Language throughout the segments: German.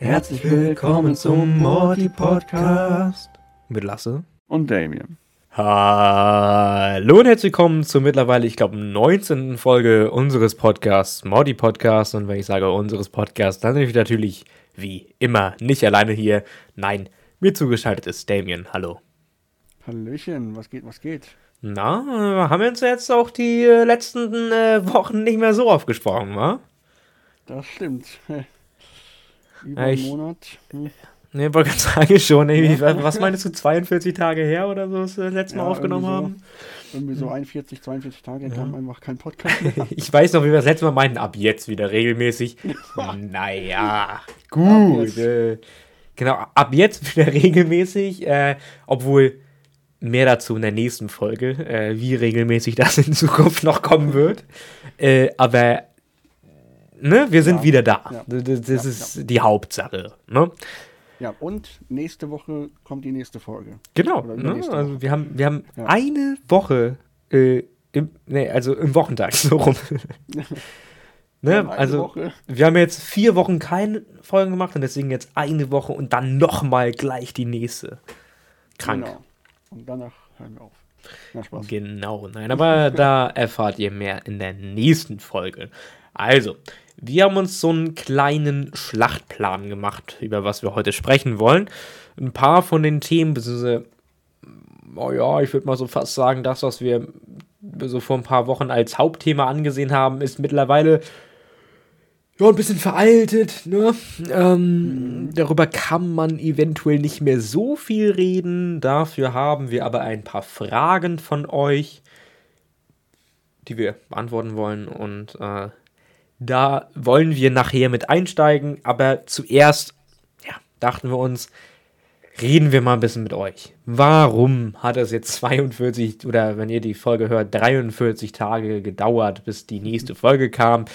Herzlich willkommen zum Morty Podcast. Mit Lasse. Und Damien. Hallo und herzlich willkommen zur mittlerweile, ich glaube, 19. Folge unseres Podcasts, Morty Podcast. Und wenn ich sage unseres Podcasts, dann bin ich natürlich wie immer nicht alleine hier. Nein, mir zugeschaltet ist Damien. Hallo. Hallöchen, was geht, was geht? Na, haben wir uns jetzt auch die äh, letzten äh, Wochen nicht mehr so aufgesprochen, wa? Das stimmt. Über einen Monat. Hm. Ne, wollte gerade sagen schon. Ey, ja. Was meinst du, 42 Tage her oder so, wir das letzte Mal ja, aufgenommen so, haben? Irgendwie so 41, 42 Tage ja. kam einfach kein Podcast mehr. ich weiß noch, wie wir das letzte Mal meinten, ab jetzt wieder regelmäßig. naja, gut. Äh, genau, ab jetzt wieder regelmäßig, äh, obwohl mehr dazu in der nächsten Folge, äh, wie regelmäßig das in Zukunft noch kommen wird. Äh, aber ne, wir sind ja. wieder da. Ja. Das, das ja, ist die Hauptsache. Ne? Ja, und nächste Woche kommt die nächste Folge. Genau. Ne? Also wir haben, wir haben eine Woche, äh, im, nee, also im Wochentag, so rum. ne? Also Woche. wir haben jetzt vier Wochen keine Folgen gemacht und deswegen jetzt eine Woche und dann nochmal gleich die nächste. Krank. Genau. Und danach hören wir auf. Na, Spaß. Genau, nein, aber da erfahrt ihr mehr in der nächsten Folge. Also, wir haben uns so einen kleinen Schlachtplan gemacht, über was wir heute sprechen wollen. Ein paar von den Themen, beziehungsweise, oh ja, ich würde mal so fast sagen, das, was wir so vor ein paar Wochen als Hauptthema angesehen haben, ist mittlerweile ja, ein bisschen veraltet. Ne? Ähm. Darüber kann man eventuell nicht mehr so viel reden. Dafür haben wir aber ein paar Fragen von euch, die wir beantworten wollen. Und äh, da wollen wir nachher mit einsteigen. Aber zuerst ja, dachten wir uns, reden wir mal ein bisschen mit euch. Warum hat es jetzt 42 oder wenn ihr die Folge hört, 43 Tage gedauert, bis die nächste Folge kam?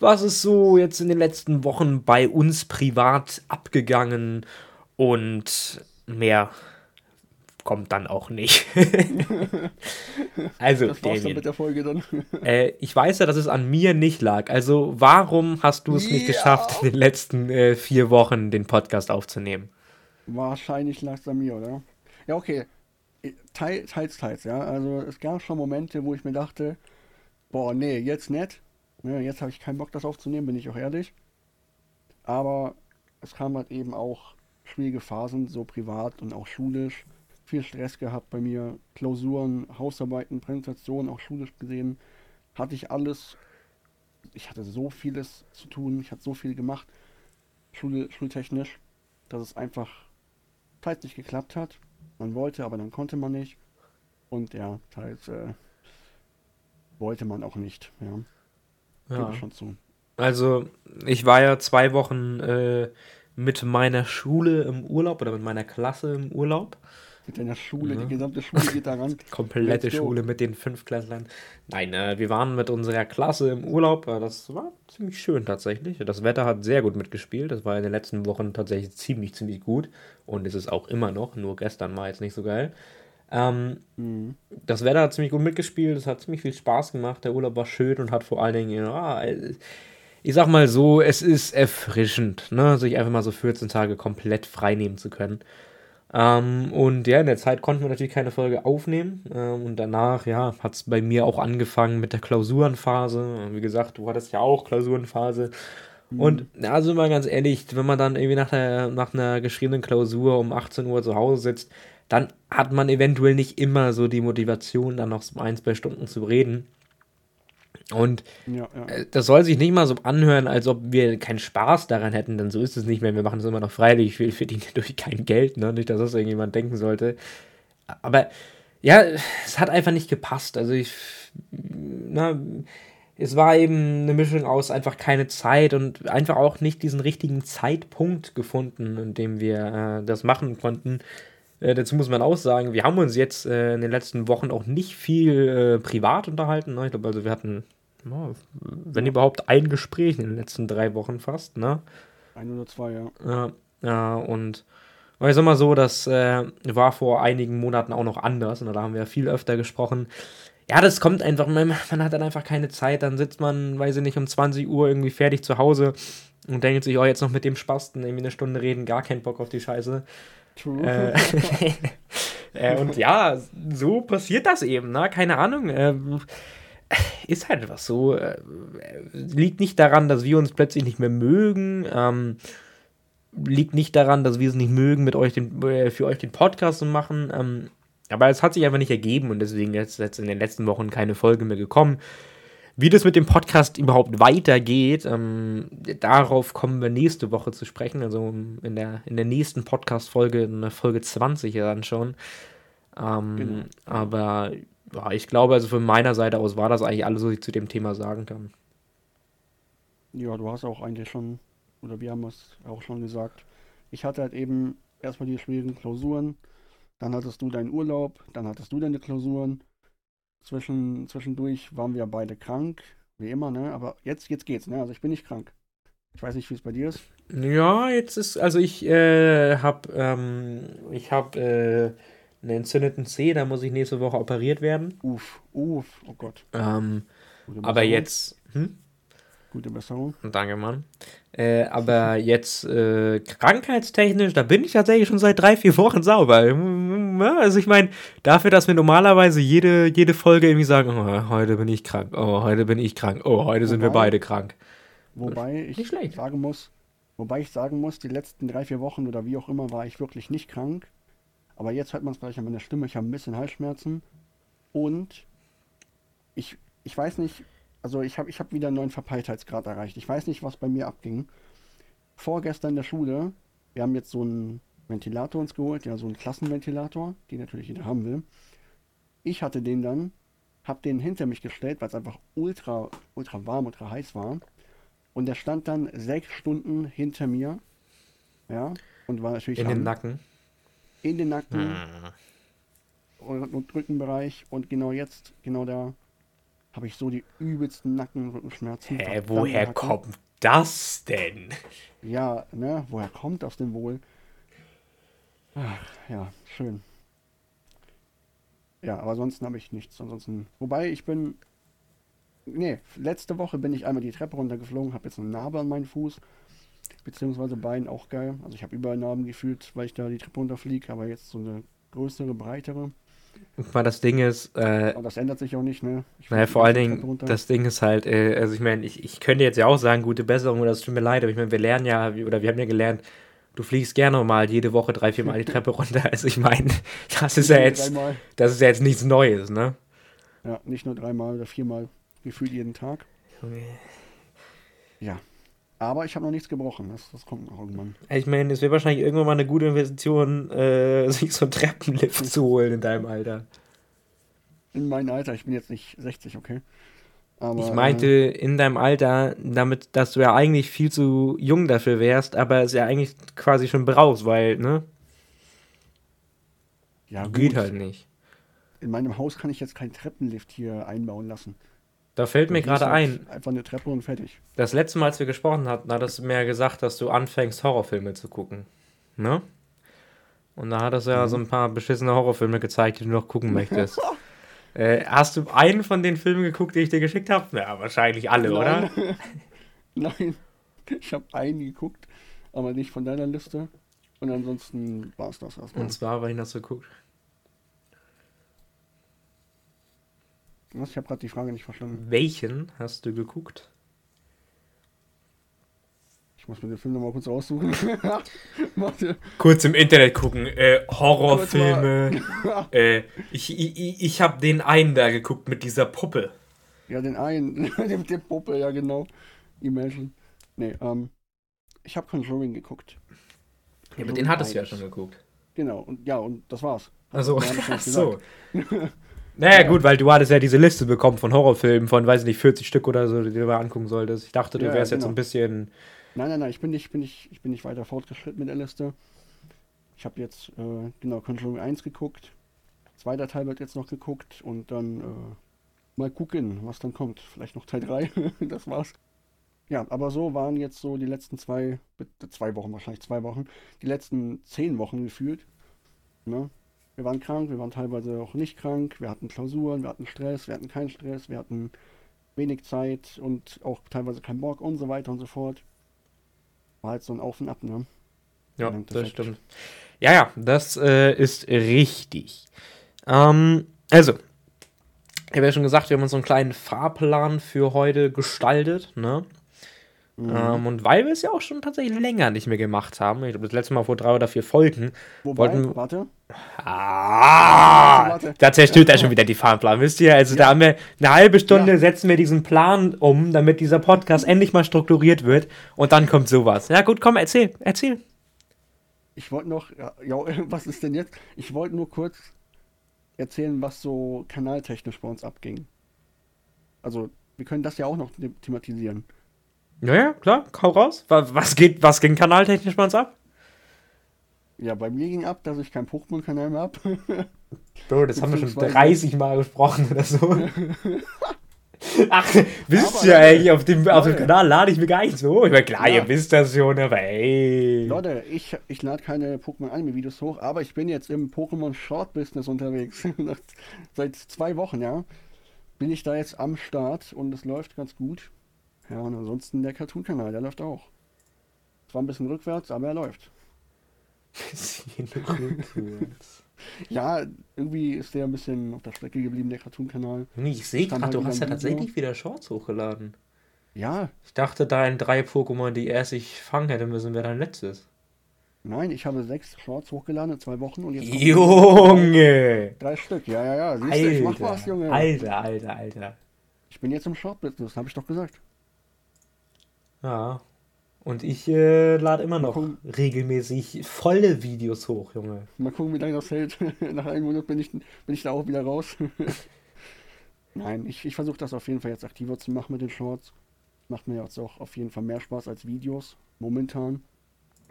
was ist so jetzt in den letzten Wochen bei uns privat abgegangen und mehr kommt dann auch nicht. also, das war's dann mit der Folge dann. äh, ich weiß ja, dass es an mir nicht lag. Also, warum hast du es ja. nicht geschafft, in den letzten äh, vier Wochen den Podcast aufzunehmen? Wahrscheinlich lag es an mir, oder? Ja, okay. Teils, teils, teils, ja. Also, es gab schon Momente, wo ich mir dachte, boah, nee, jetzt nicht. Ja, ne, jetzt habe ich keinen Bock, das aufzunehmen, bin ich auch ehrlich. Aber es kam halt eben auch schwierige Phasen, so privat und auch schulisch. Viel Stress gehabt bei mir, Klausuren, Hausarbeiten, Präsentationen, auch schulisch gesehen. Hatte ich alles. Ich hatte so vieles zu tun, ich hatte so viel gemacht, Schule, schultechnisch, dass es einfach teils nicht geklappt hat. Man wollte, aber dann konnte man nicht. Und ja, teils äh, wollte man auch nicht. Ja. Ja. schon zu. Also, ich war ja zwei Wochen äh, mit meiner Schule im Urlaub oder mit meiner Klasse im Urlaub. Mit deiner Schule, ja. die gesamte Schule geht da ran. Komplette Schule mit den fünf Klässlern. Nein, äh, wir waren mit unserer Klasse im Urlaub. Äh, das war ziemlich schön tatsächlich. Das Wetter hat sehr gut mitgespielt. Das war in den letzten Wochen tatsächlich ziemlich, ziemlich gut. Und es ist auch immer noch. Nur gestern war jetzt nicht so geil. Ähm, mhm. Das Wetter hat ziemlich gut mitgespielt, es hat ziemlich viel Spaß gemacht, der Urlaub war schön und hat vor allen Dingen, ja, ich sag mal so, es ist erfrischend, ne, sich einfach mal so 14 Tage komplett frei nehmen zu können. Ähm, und ja, in der Zeit konnten wir natürlich keine Folge aufnehmen. Ähm, und danach, ja, hat es bei mir auch angefangen mit der Klausurenphase. Wie gesagt, du hattest ja auch Klausurenphase. Mhm. Und also mal ganz ehrlich, wenn man dann irgendwie nach, der, nach einer geschriebenen Klausur um 18 Uhr zu Hause sitzt, dann hat man eventuell nicht immer so die Motivation, dann noch ein, zwei Stunden zu reden. Und ja, ja. Äh, das soll sich nicht mal so anhören, als ob wir keinen Spaß daran hätten, denn so ist es nicht mehr. Wir machen es immer noch freiwillig, wir verdienen durch kein Geld, ne? Nicht, dass das irgendjemand denken sollte. Aber ja, es hat einfach nicht gepasst. Also ich, na, es war eben eine Mischung aus einfach keine Zeit und einfach auch nicht diesen richtigen Zeitpunkt gefunden, in dem wir äh, das machen konnten. Äh, dazu muss man auch sagen, wir haben uns jetzt äh, in den letzten Wochen auch nicht viel äh, privat unterhalten. Ne? Ich glaube, also wir hatten, wenn überhaupt, ein Gespräch in den letzten drei Wochen fast. Ne? Ein oder zwei, ja. Ja, ja und ich sag mal so, das äh, war vor einigen Monaten auch noch anders. Und da haben wir viel öfter gesprochen. ja, das kommt einfach, man, man hat dann einfach keine Zeit, dann sitzt man, weiß ich nicht, um 20 Uhr irgendwie fertig zu Hause und denkt sich, oh, jetzt noch mit dem Spasten irgendwie eine Stunde reden, gar keinen Bock auf die Scheiße. True. Äh, äh, und ja, so passiert das eben, ne? Keine Ahnung. Ist halt was so. Äh, liegt nicht daran, dass wir uns plötzlich nicht mehr mögen. Ähm, liegt nicht daran, dass wir es nicht mögen, mit euch den, äh, für euch den Podcast zu machen. Ähm, aber es hat sich einfach nicht ergeben und deswegen ist jetzt in den letzten Wochen keine Folge mehr gekommen. Wie das mit dem Podcast überhaupt weitergeht, ähm, darauf kommen wir nächste Woche zu sprechen. Also in der, in der nächsten Podcast-Folge, in der Folge 20 dann schon. Ähm, genau. Aber ja, ich glaube, also von meiner Seite aus war das eigentlich alles, was ich zu dem Thema sagen kann. Ja, du hast auch eigentlich schon, oder wir haben es auch schon gesagt. Ich hatte halt eben erstmal die schwierigen Klausuren, dann hattest du deinen Urlaub, dann hattest du deine Klausuren. Zwischen, zwischendurch waren wir beide krank, wie immer, ne? Aber jetzt, jetzt geht's, ne? Also ich bin nicht krank. Ich weiß nicht, wie es bei dir ist. Ja, jetzt ist, also ich äh, hab, ähm, ich hab, äh, einen entzündeten Zeh, da muss ich nächste Woche operiert werden. Uff, uff, oh Gott. Ähm, aber jetzt. Hm? Gute Besserung. Danke, Mann. Äh, aber jetzt äh, krankheitstechnisch, da bin ich tatsächlich schon seit drei, vier Wochen sauber. Also ich meine, dafür, dass wir normalerweise jede, jede Folge irgendwie sagen, oh, heute bin ich krank, oh, heute bin ich krank, oh, heute wobei, sind wir beide krank. Wobei ich sagen muss, wobei ich sagen muss, die letzten drei, vier Wochen oder wie auch immer war ich wirklich nicht krank. Aber jetzt hört man es gleich an meiner Stimme. Ich habe ein bisschen Halsschmerzen. Und ich, ich weiß nicht, also ich habe ich hab wieder einen neuen Verpeiltheitsgrad erreicht. Ich weiß nicht, was bei mir abging. Vorgestern in der Schule, wir haben jetzt so einen Ventilator uns geholt, ja, so einen Klassenventilator, den natürlich jeder haben will. Ich hatte den dann, habe den hinter mich gestellt, weil es einfach ultra, ultra warm, ultra heiß war. Und der stand dann sechs Stunden hinter mir. Ja, und war natürlich. In den Nacken in den Nacken hm. und, und Rückenbereich. Und genau jetzt, genau da, habe ich so die übelsten Nacken- und Rückenschmerzen. Hä, woher Nacken. kommt das denn? Ja, ne, woher kommt das denn wohl? Ach, ja, schön. Ja, aber ansonsten habe ich nichts. Ansonsten, wobei ich bin, nee, letzte Woche bin ich einmal die Treppe runtergeflogen, habe jetzt eine Narbe an meinem Fuß beziehungsweise Bein auch geil. Also ich habe überall Narben gefühlt, weil ich da die Treppe runterfliege, aber jetzt so eine größere, breitere. Weil das Ding ist. Äh, aber das ändert sich auch nicht, ne? Ich naja, vor allen Dingen, das Ding ist halt, äh, also ich meine, ich, ich könnte jetzt ja auch sagen, gute Besserung oder es tut mir leid, aber ich meine, wir lernen ja, oder wir haben ja gelernt, du fliegst gerne mal jede Woche drei, vier Mal die Treppe runter. Also ich meine, das ist ja jetzt, das ist ja jetzt nichts Neues, ne? Ja, nicht nur dreimal oder viermal, gefühlt jeden Tag. Ja, aber ich habe noch nichts gebrochen. Das, das kommt noch irgendwann. Ich meine, es wäre wahrscheinlich irgendwann mal eine gute Investition, äh, sich so einen Treppenlift zu holen in deinem Alter. In meinem Alter, ich bin jetzt nicht 60, okay. Aber, ich meinte äh, in deinem Alter, damit, dass du ja eigentlich viel zu jung dafür wärst, aber es ja eigentlich quasi schon brauchst, weil, ne? Ja, Geht halt nicht. In meinem Haus kann ich jetzt keinen Treppenlift hier einbauen lassen. Da fällt mir gerade ein. Einfach eine Treppe und fertig. Das letzte Mal, als wir gesprochen hatten, hattest du mir ja gesagt, dass du anfängst, Horrorfilme zu gucken. Ne? Und da hattest du ja mhm. so ein paar beschissene Horrorfilme gezeigt, die du noch gucken möchtest. äh, hast du einen von den Filmen geguckt, die ich dir geschickt habe? Ja, wahrscheinlich alle, Nein. oder? Nein. Ich habe einen geguckt, aber nicht von deiner Liste. Und ansonsten war es das erstmal. Und zwar, weil ich das geguckt. Was? Ich habe gerade die Frage nicht verstanden. Welchen hast du geguckt? Ich muss mir den Film nochmal kurz raussuchen. kurz im Internet gucken. Äh, Horrorfilme. äh, ich ich, ich habe den einen da geguckt mit dieser Puppe. Ja, den einen. mit der Puppe, ja genau. Imagine. Nee, ähm. Ich habe Conjuring geguckt. Conjuring ja, aber den hattest du ja schon geguckt. Genau, und ja, und das war's. Also, ach so. Naja, gut, weil du hattest ja diese Liste bekommen von Horrorfilmen von, weiß ich nicht, 40 Stück oder so, die du mal angucken solltest. Ich dachte, du ja, wärst genau. jetzt ein bisschen. Nein, nein, nein, ich bin nicht, bin nicht, ich bin nicht weiter fortgeschritten mit der Liste. Ich habe jetzt, äh, genau, Conjuring 1 geguckt. Zweiter Teil wird jetzt noch geguckt und dann äh, mal gucken, was dann kommt. Vielleicht noch Teil 3. das war's. Ja, aber so waren jetzt so die letzten zwei, zwei Wochen, wahrscheinlich zwei Wochen, die letzten zehn Wochen gefühlt. Ne? Wir waren krank, wir waren teilweise auch nicht krank, wir hatten Klausuren, wir hatten Stress, wir hatten keinen Stress, wir hatten wenig Zeit und auch teilweise keinen Bock und so weiter und so fort. War halt so ein Auf und Ab, ne? Ja, das Endeffekt. stimmt. Ja, ja, das äh, ist richtig. Ähm, also, ich habe ja schon gesagt, wir haben uns so einen kleinen Fahrplan für heute gestaltet, ne? Mhm. Ähm, und weil wir es ja auch schon tatsächlich länger nicht mehr gemacht haben, ich glaube, das letzte Mal vor drei oder vier Folgen, Wobei, wollten- warte, Ah, da zerstört er schon wieder die Fahrplan, wisst ihr? Also da haben wir eine halbe Stunde, Ja. setzen wir diesen Plan um, damit dieser Podcast endlich mal strukturiert wird und dann kommt sowas. Ja gut, komm, erzähl, erzähl. ich wollte noch, ja, ja, was ist denn jetzt? Ich wollte nur kurz erzählen, was so kanaltechnisch bei uns abging. Also, wir können das ja auch noch the- thematisieren. Ja, ja, klar, hau raus. Wa- Was geht, was ging kanaltechnisch bei uns ab? Ja, bei mir ging ab, dass ich keinen Pokémon-Kanal mehr habe. Bro, das haben wir schon Beziehungsweise- 30 Mal gesprochen oder so. Ach, wisst Aber ihr eigentlich, auf dem, auf dem. Kanal lade ich mir gar nicht so. Ich meine, klar, Ja. ihr wisst das schon, aber ey. Leute, ich, ich lade keine Pokémon-Anime-Videos hoch, aber ich bin jetzt im Pokémon-Short-Business unterwegs. Seit zwei Wochen, ja. Bin ich da jetzt am Start und es läuft ganz gut. Ja, und ansonsten der Cartoon-Kanal, der läuft auch. Zwar ein bisschen rückwärts, aber er läuft. Bisschen rückwärts. Ja, irgendwie ist der ein bisschen auf der Strecke geblieben, der Cartoon-Kanal. Ich sehe gerade, halt du hast ja tatsächlich wieder Shorts hochgeladen. Ja, Ich dachte, dein drei Pokémon, die erst ich fangen hätte müssen, wäre dein letztes. nein, ich habe sechs Shorts hochgeladen in zwei Wochen und jetzt Junge! drei Stück. Ja, ja, ja. Siehst du, ich mach was, Alter, Junge. Alter, Alter, Alter. Ich bin jetzt im Short-Business, habe ich doch gesagt. Ja. Und ich äh, lade immer noch gucken. regelmäßig volle Videos hoch, Junge. Mal gucken, wie lange das hält. Nach einem Monat bin ich, bin ich da auch wieder raus. Nein, ich, ich versuche das auf jeden Fall jetzt aktiver zu machen mit den Shorts. Macht mir jetzt auch auf jeden Fall mehr Spaß als Videos. Momentan.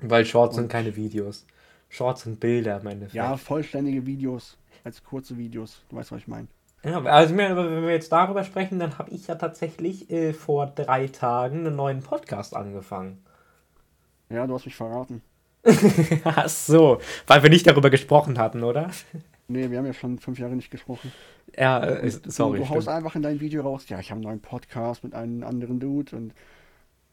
Weil Shorts sind Und- keine Videos. Shorts sind Bilder, meine Ja, vollständige Videos als kurze Videos. Du weißt, was ich meine. Ja, also wenn wir jetzt darüber sprechen, dann habe ich ja tatsächlich äh, vor drei Tagen einen neuen Podcast angefangen. Ja, du hast mich verraten. Ach so, weil wir nicht darüber gesprochen hatten, oder? Nee, wir haben ja schon fünf Jahre nicht gesprochen. Ja, äh, Du- sorry. Du haust stimmt. einfach in dein Video raus. Ja, ich habe einen neuen Podcast mit einem anderen Dude und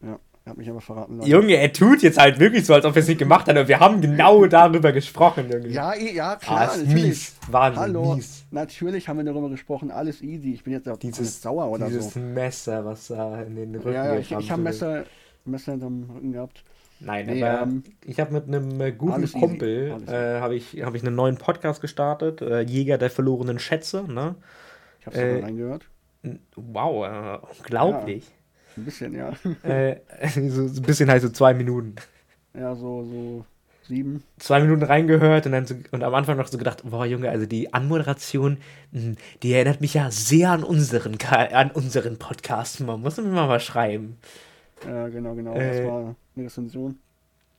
ja, er hat mich aber verraten. lassen. Junge, er tut jetzt halt wirklich so, als ob er es nicht gemacht hat, aber wir haben genau darüber gesprochen, Junge. Ja, ja, ah, klar, ist natürlich. mies. Wahnsinn, Hallo, mies. natürlich haben wir darüber gesprochen, alles easy. Ich bin jetzt auch Dieses, sauer oder dieses so. Messer, was da in den Rücken Ja, ja, ich, ich habe. Messer, Messer am Rücken gehabt. Nein, Nee, aber ähm, ich habe mit einem äh, guten Kumpel äh, habe ich, hab ich einen neuen Podcast gestartet, äh, Jäger der verlorenen Schätze, ne? Ich habe Äh, sogar reingehört. Wow, äh, unglaublich. Ein bisschen, ja. Äh, so, ein bisschen halt so zwei Minuten. Ja, so, so sieben. Zwei Minuten reingehört und dann so, und am Anfang noch so gedacht, boah Junge, also die Anmoderation, mh, die erinnert mich ja sehr an unseren an unseren Podcast. Man muss mir mal was schreiben. Ja, genau, genau. Äh, das war eine Rezension.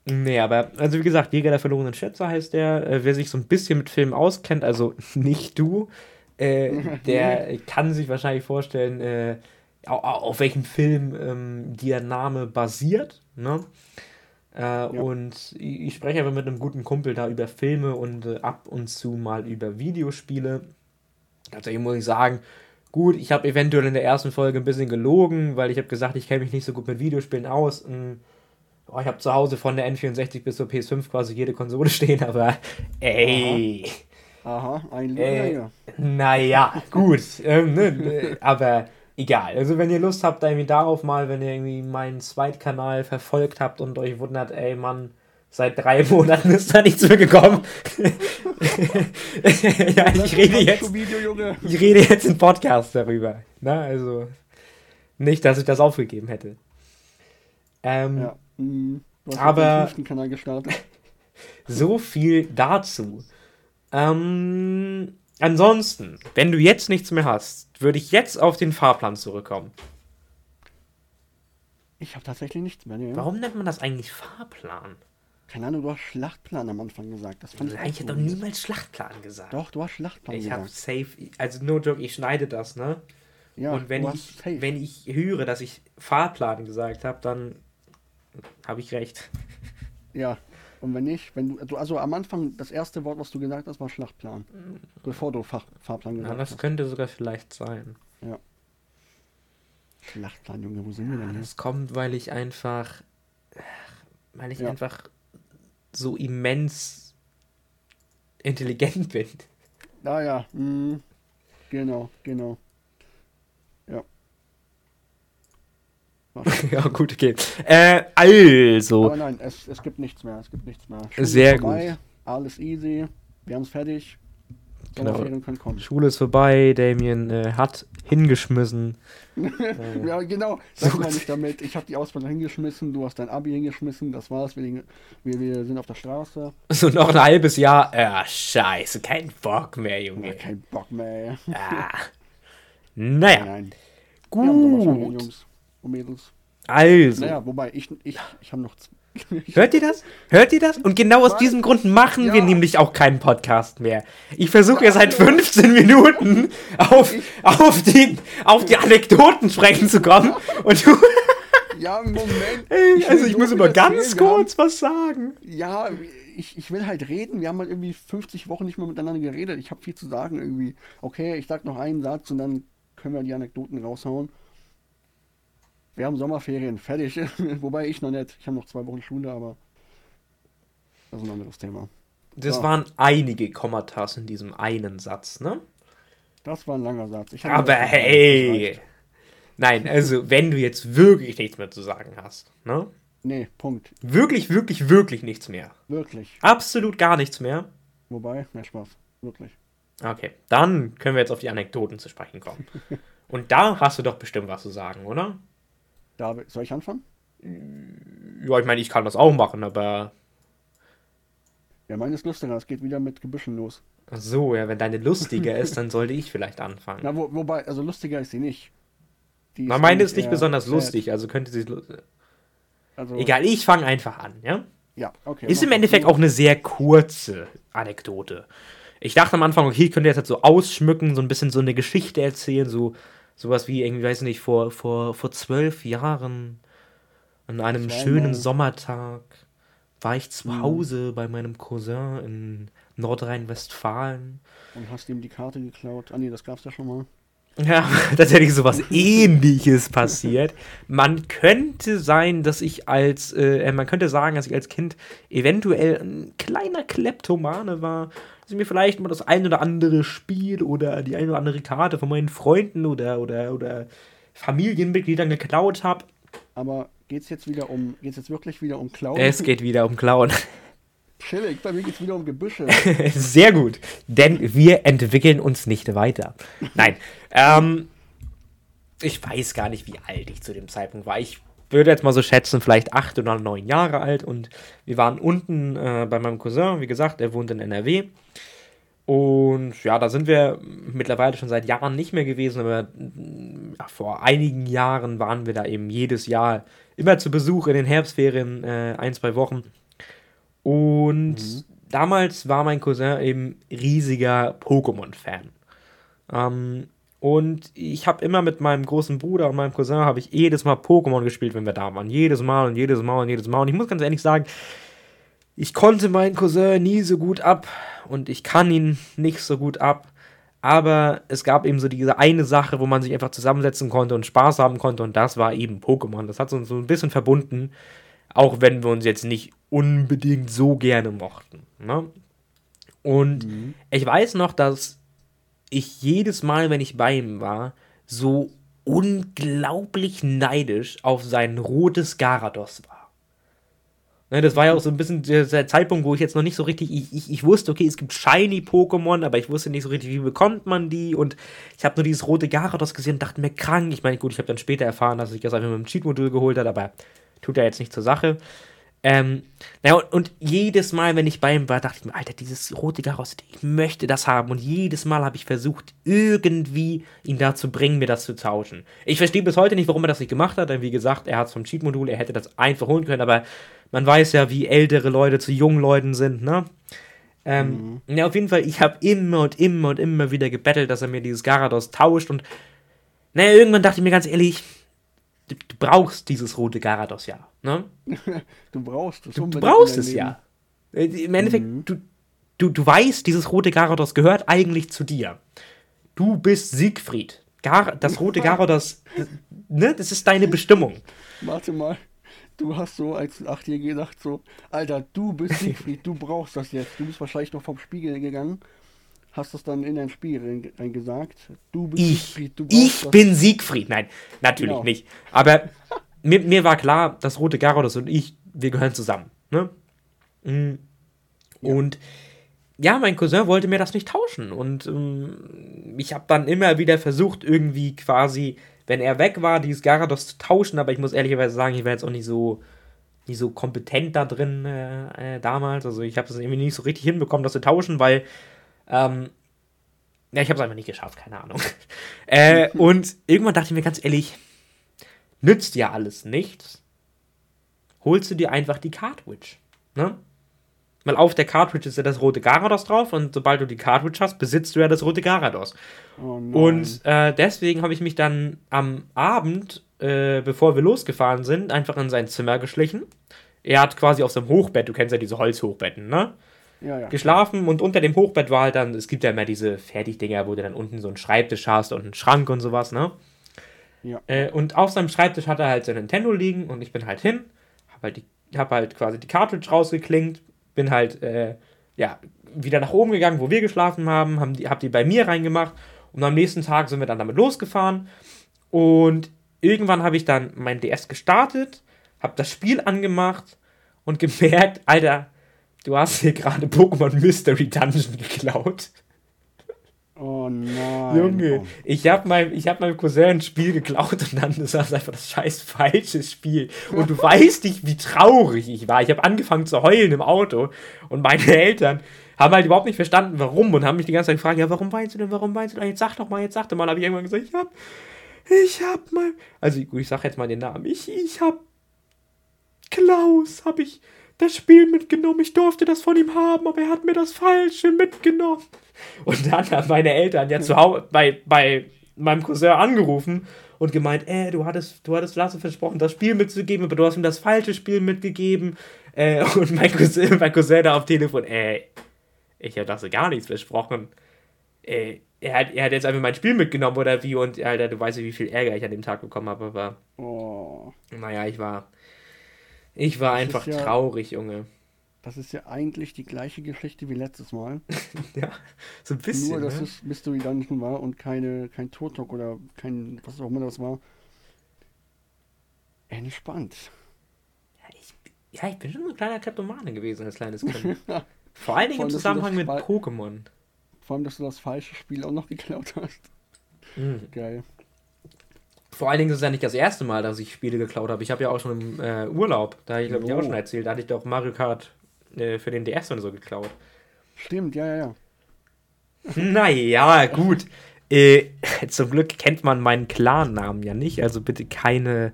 Nee, aber, also wie gesagt, Jäger der verlorenen Schätze heißt der. Äh, wer sich so ein bisschen mit Filmen auskennt, also nicht du, äh, der kann sich wahrscheinlich vorstellen, äh, auf welchem Film ähm, der Name basiert. Ne? Äh, Und ich, spreche aber mit einem guten Kumpel da über Filme und äh, ab und zu mal über Videospiele. Tatsächlich muss ich sagen, gut, ich habe eventuell in der ersten Folge ein bisschen gelogen, weil ich habe gesagt, ich kenne mich nicht so gut mit Videospielen aus. Und, oh, ich habe zu Hause von der N64 bis zur PS5 quasi jede Konsole stehen, aber ey, Aha, ein Äh, Lüge. naja, gut, ähm, ne, ne, aber egal. Also wenn ihr Lust habt, irgendwie darauf mal, wenn ihr irgendwie meinen Zweitkanal verfolgt habt und euch wundert, ey Mann, seit drei Monaten ist da nichts mehr gekommen. ja, ich rede jetzt, ich rede jetzt im Podcast darüber. Ne? Also nicht, dass ich das aufgegeben hätte. Ähm, Ja. hast Aber- den fünften Kanal gestartet. So viel dazu. Ähm, ansonsten, wenn du jetzt nichts mehr hast, würde ich jetzt auf den Fahrplan zurückkommen. Ich habe tatsächlich nichts mehr. Nee. Warum nennt man das eigentlich Fahrplan? Keine Ahnung, du hast Schlachtplan am Anfang gesagt. Das fand ich, Ich hätte doch niemals Schlachtplan gesagt. Doch, du hast Schlachtplan ich habe gesagt. safe, also no joke, ich schneide das, ne? Ja, Und wenn ich, safe. wenn ich höre, dass ich Fahrplan gesagt habe, dann habe ich recht. Ja, Und wenn nicht, wenn du, du, also am Anfang, das erste Wort, was du gesagt hast, war Schlachtplan. Bevor du Fach, Fahrplan Ja, gesagt das hast. könnte sogar vielleicht sein. Schlachtplan, Junge, wo sind wir denn hier? Das kommt, weil ich einfach, weil ich Ja. einfach so immens intelligent bin. Ah ja, mh, genau, genau. Ja. Was? ja, gut, okay. Äh, also, Aber nein, es, es gibt nichts mehr, es gibt nichts mehr. Schule Sehr vorbei, Alles easy, wir haben es fertig. Genau. Schule ist vorbei, Damien äh, hat hingeschmissen. Äh, Ja, genau, das So meine gut. ich damit. Ich habe die Ausbildung hingeschmissen, du hast dein Abi hingeschmissen, das war's. Wir, wir, wir sind auf der Straße. so noch ein halbes Jahr. Ah, scheiße, kein Bock mehr, Ja, Junge. kein Bock mehr. Ah. Naja, Nein. Sommerferien, gut. Jungs und Mädels. Also, Naja, wobei, ich, ich, ich habe noch. hört ihr das? Hört ihr das? Und genau aus diesem Grund machen wir Ja. nämlich auch keinen Podcast mehr. Ich versuche ja seit 15 Minuten auf, auf, die, auf die Anekdoten sprechen zu kommen. Und du, ja, Moment. also will ich muss immer ganz wir haben- kurz was sagen. Ja, ich, ich will halt reden. Wir haben halt irgendwie 50 Wochen nicht mehr miteinander geredet. Ich habe viel zu sagen irgendwie. Okay, ich sag noch einen Satz und dann können wir die Anekdoten raushauen. Wir haben Sommerferien, fertig. Wobei ich noch nicht. Ich habe noch zwei Wochen Schule, aber das ist ein anderes Thema. Das Ja. waren einige Kommatas in diesem einen Satz, ne? Das war ein langer Satz. Aber hey! Nein, also wenn du jetzt wirklich nichts mehr zu sagen hast, ne? Nee, Punkt. Wirklich, wirklich, wirklich nichts mehr. Wirklich. Absolut gar nichts mehr. Wobei, mehr Spaß. Wirklich. Okay, dann können wir jetzt auf die Anekdoten zu sprechen kommen. Und da hast du doch bestimmt was zu sagen, oder? David, soll ich anfangen? Ja, ich meine, ich kann das auch machen, aber. Ja, meine ist lustiger. Es geht wieder mit Gebüschen los. Ach so, ja, wenn deine lustiger ist, dann sollte ich vielleicht anfangen. Na, wo, wobei, also lustiger ist sie nicht. Die Na, meine ist nicht besonders lustig, also könnte sie. Also, Egal, ich fange einfach an, ja? Ja, okay. Ist im. Endeffekt auch eine sehr kurze Anekdote. Ich dachte am Anfang, okay, ich könnte jetzt halt so ausschmücken, so ein bisschen so eine Geschichte erzählen, so sowas wie, irgendwie, weiß nicht, vor, vor, vor zwölf Jahren an einem schönen Sommertag war ich zu Mhm. Hause bei meinem Cousin in Nordrhein-Westfalen. Und hast ihm die Karte geklaut. Ah, nee, das gab's ja schon mal. Ja, tatsächlich sowas ähnliches passiert. Man könnte sein, dass ich als, äh, man könnte sagen, dass ich als Kind eventuell ein kleiner Kleptomane war, dass ich mir vielleicht mal das ein oder andere Spiel oder die eine oder andere Karte von meinen Freunden oder, oder, oder Familienmitgliedern geklaut habe. Aber geht's jetzt wieder um, geht's jetzt wirklich wieder um Klauen? Es geht wieder um Klauen. Chillig, bei mir geht's wieder um Gebüsche. Sehr gut, denn wir entwickeln uns nicht weiter. Nein, ähm, ich weiß gar nicht, wie alt ich zu dem Zeitpunkt war. Ich würde jetzt mal so schätzen, vielleicht acht oder neun Jahre alt und wir waren unten äh, bei meinem Cousin, wie gesagt, er wohnt in NRW. Und ja, da sind wir mittlerweile schon seit Jahren nicht mehr gewesen, aber ja, vor einigen Jahren waren wir da eben jedes Jahr immer zu Besuch in den Herbstferien, äh, ein, zwei Wochen. Und damals war mein Cousin eben riesiger Pokémon-Fan. Ähm, und ich habe immer mit meinem großen Bruder und meinem Cousin habe ich jedes Mal Pokémon gespielt, wenn wir da waren. Jedes Mal und jedes Mal und jedes Mal. Und ich muss ganz ehrlich sagen, ich konnte meinen Cousin nie so gut ab und ich kann ihn nicht so gut ab. Aber es gab eben so diese eine Sache, wo man sich einfach zusammensetzen konnte und Spaß haben konnte und das war eben Pokémon. Das hat uns so ein bisschen verbunden, auch wenn wir uns jetzt nicht unbedingt so gerne mochten. Ne? Und ich weiß noch, dass ich jedes Mal, wenn ich bei ihm war, so unglaublich neidisch auf sein rotes Garados war. Ne, das war ja auch so ein bisschen der, Zeitpunkt, wo ich jetzt noch nicht so richtig, ich, ich, ich wusste, okay, es gibt shiny Pokémon, aber ich wusste nicht so richtig, wie bekommt man die und ich habe nur dieses rote Garados gesehen und dachte mir, krank. Ich meine, gut, ich habe dann später erfahren, dass sich das einfach mit dem Cheat-Modul geholt hat, aber tut ja jetzt nicht zur Sache. Ähm, naja, und, und jedes Mal, wenn ich bei ihm war, dachte ich mir, Alter, dieses rote Garados, ich möchte das haben. Und jedes Mal habe ich versucht, irgendwie ihn dazu bringen, mir das zu tauschen. Ich verstehe bis heute nicht, warum er das nicht gemacht hat, denn wie gesagt, er hat es vom Cheat-Modul, er hätte das einfach holen können, aber man weiß ja, wie ältere Leute zu jungen Leuten sind, ne? Ähm, Ja, auf jeden Fall, ich habe immer und immer und immer wieder gebettelt, dass er mir dieses Garados tauscht und naja, irgendwann dachte ich mir ganz ehrlich, du, du brauchst dieses rote Garados ja, ne? Du brauchst es. Du, du brauchst es ja. Äh, Im Endeffekt, mhm. du, du, du weißt, dieses rote Garados gehört eigentlich zu dir. Du bist Siegfried. Gar, das rote Garados, ne, das ist deine Bestimmung. Warte mal. Du hast so als Achtjähriger gedacht, so, Alter, du bist Siegfried, du brauchst das jetzt. Du bist wahrscheinlich noch vom Spiegel gegangen, hast das dann in dein Spiel eingesagt. Du bist ich, Siegfried, du Ich bin Siegfried. Nein, natürlich genau. nicht. Aber mir, mir war klar, das rote Garados und ich, wir gehören zusammen. Ne? Mhm. Und ja, mein Cousin wollte mir das nicht tauschen. Und ähm, ich habe dann immer wieder versucht, irgendwie quasi, wenn er weg war, dieses Garados zu tauschen. Aber ich muss ehrlicherweise sagen, ich war jetzt auch nicht so, nicht so kompetent da drin äh, äh, damals. Also ich habe es irgendwie nicht so richtig hinbekommen, das zu tauschen, weil ähm, ja, ich habe es einfach nicht geschafft, keine Ahnung. äh, und irgendwann dachte ich mir ganz ehrlich, nützt ja alles nichts. Holst du dir einfach die Cartridge. Ne? Weil auf der Cartridge ist ja das rote Garados drauf und sobald du die Cartridge hast, besitzt du ja das rote Garados. Oh und äh, deswegen habe ich mich dann am Abend, äh, bevor wir losgefahren sind, einfach in sein Zimmer geschlichen. Er hat quasi auf seinem Hochbett, du kennst ja diese Holzhochbetten, ne? Ja, ja. Geschlafen und unter dem Hochbett war halt dann, es gibt ja immer diese Fertigdinger, wo du dann unten so einen Schreibtisch hast und einen Schrank und sowas, ne? Ja. Äh, und auf seinem Schreibtisch hat er halt sein Nintendo liegen und ich bin halt hin, hab halt, die, hab halt quasi die Cartridge rausgeklingt, bin halt, äh, ja, wieder nach oben gegangen, wo wir geschlafen haben, haben die, hab die bei mir reingemacht und am nächsten Tag sind wir dann damit losgefahren und irgendwann habe ich dann mein DS gestartet, habe das Spiel angemacht und gemerkt, Alter, du hast hier gerade Pokémon Mystery Dungeon geklaut. Oh nein. Junge, oh. ich habe mein, hab meinem Cousin ein Spiel geklaut und dann ist das einfach das scheiß falsche Spiel. Und du weißt nicht, wie traurig ich war. Ich habe angefangen zu heulen im Auto und meine Eltern haben halt überhaupt nicht verstanden, warum und haben mich die ganze Zeit gefragt, ja, warum weinst du denn, warum weinst du denn? Jetzt sag doch mal, jetzt sag doch mal. habe ich irgendwann gesagt, ich hab, ich hab mal, also gut, ich sag jetzt mal den Namen, ich, ich hab, Klaus, hab ich das Spiel mitgenommen. Ich durfte das von ihm haben, aber er hat mir das Falsche mitgenommen. Und dann haben meine Eltern ja zu Hause bei, bei meinem Cousin angerufen und gemeint, äh, du hattest, du hattest Lasse versprochen, das Spiel mitzugeben, aber du hast ihm das falsche Spiel mitgegeben. Äh, und mein Cousin, mein Cousin da auf Telefon, äh, ich habe das gar nichts versprochen. Äh, er hat, er hat jetzt einfach mein Spiel mitgenommen oder wie und Alter, du weißt ja, wie viel Ärger ich an dem Tag bekommen habe, aber oh. naja, ich war ich war das einfach ja, traurig, Junge. Das ist ja eigentlich die gleiche Geschichte wie letztes Mal. ja, so ein bisschen. Nur, dass ne? es Mystery Dungeon war und keine, kein Totok oder kein, was auch immer das war. Entspannt. Ja, ich, ja, ich bin schon ein kleiner Kleptomane gewesen als kleines Kind. Vor allen Dingen im Zusammenhang mit Pokémon. Vor allem, dass du das falsche Spiel auch noch geklaut hast. Mhm. Geil. Vor allen Dingen ist es ja nicht das erste Mal, dass ich Spiele geklaut habe. Ich habe ja auch schon im äh, Urlaub, da habe ich glaube ich auch schon erzählt, da hatte ich doch Mario Kart äh, für den DS und so geklaut. Stimmt, ja, ja, ja. Naja, gut. Äh, zum Glück kennt man meinen Clan-Namen ja nicht, also bitte keine,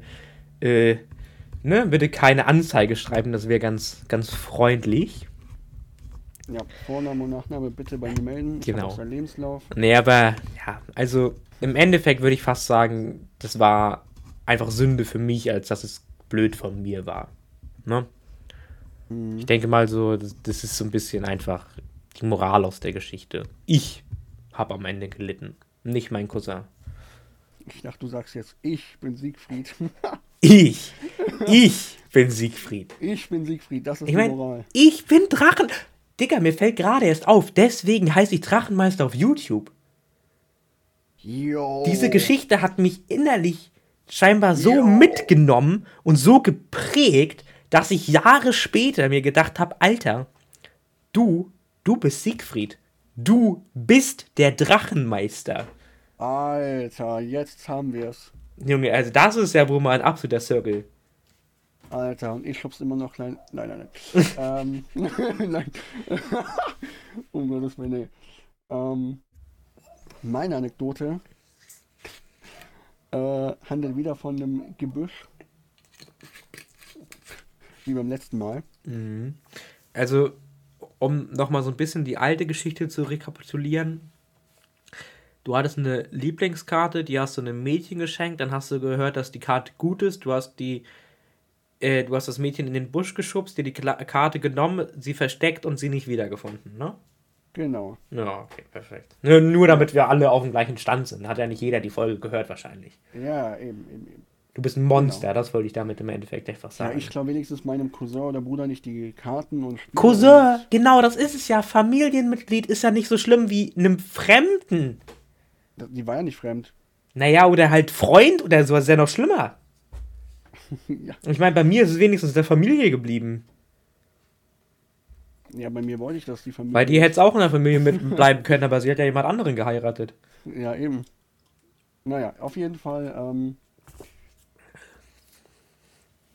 äh, ne, bitte keine Anzeige schreiben, das wäre ganz, ganz freundlich. Ja, Vorname und Nachname bitte bei mir melden. Genau. Lebenslauf. Nee, aber ja, also im Endeffekt würde ich fast sagen, das war einfach Sünde für mich, als dass es blöd von mir war. Ne? Mhm. Ich denke mal so, das, das, ist so ein bisschen einfach die Moral aus der Geschichte. Ich habe am Ende gelitten, nicht mein Cousin. Ich dachte, du sagst jetzt, ich bin Siegfried. ich, ich bin Siegfried. Ich bin Siegfried, das ist ich mein, die Moral. Ich bin Drachen. Digga, mir fällt gerade erst auf, deswegen heiße ich Drachenmeister auf YouTube. Yo. Diese Geschichte hat mich innerlich scheinbar so Yo. mitgenommen und so geprägt, dass ich Jahre später mir gedacht habe, Alter, du, du bist Siegfried. Du bist der Drachenmeister. Alter, jetzt haben wir es. Junge, also das ist ja wohl mal ein absoluter Circle. Alter, und ich schub's immer noch klein. Nein, nein, nein. ähm, nein. um Gottes Willen, nee. Ähm, meine Anekdote äh, handelt wieder von einem Gebüsch. Wie beim letzten Mal. Mhm. Also, um nochmal so ein bisschen die alte Geschichte zu rekapitulieren. Du hattest eine Lieblingskarte, die hast du einem Mädchen geschenkt, dann hast du gehört, dass die Karte gut ist. Du hast die äh, du hast das Mädchen in den Busch geschubst, dir die Karte genommen, sie versteckt und sie nicht wiedergefunden, ne? Genau. Ja, okay, perfekt. Nur, nur damit wir alle auf dem gleichen Stand sind. Hat ja nicht jeder die Folge gehört, wahrscheinlich. Ja, eben, eben, eben. Du bist ein Monster, genau. das wollte ich damit im Endeffekt einfach sagen. Ja, ich glaube wenigstens meinem Cousin oder Bruder nicht die Karten und Spiele Cousin, und genau, das ist es ja. Familienmitglied ist ja nicht so schlimm wie einem Fremden. Die war ja nicht fremd. Naja, oder halt Freund oder so, das ist ja noch schlimmer. ja. Ich meine, bei mir ist es wenigstens der Familie geblieben. Ja, bei mir wollte ich, dass die Familie. Bei dir hätte es auch in der Familie mitbleiben können, aber sie hat ja jemand anderen geheiratet. Ja, eben. Naja, auf jeden Fall, ähm,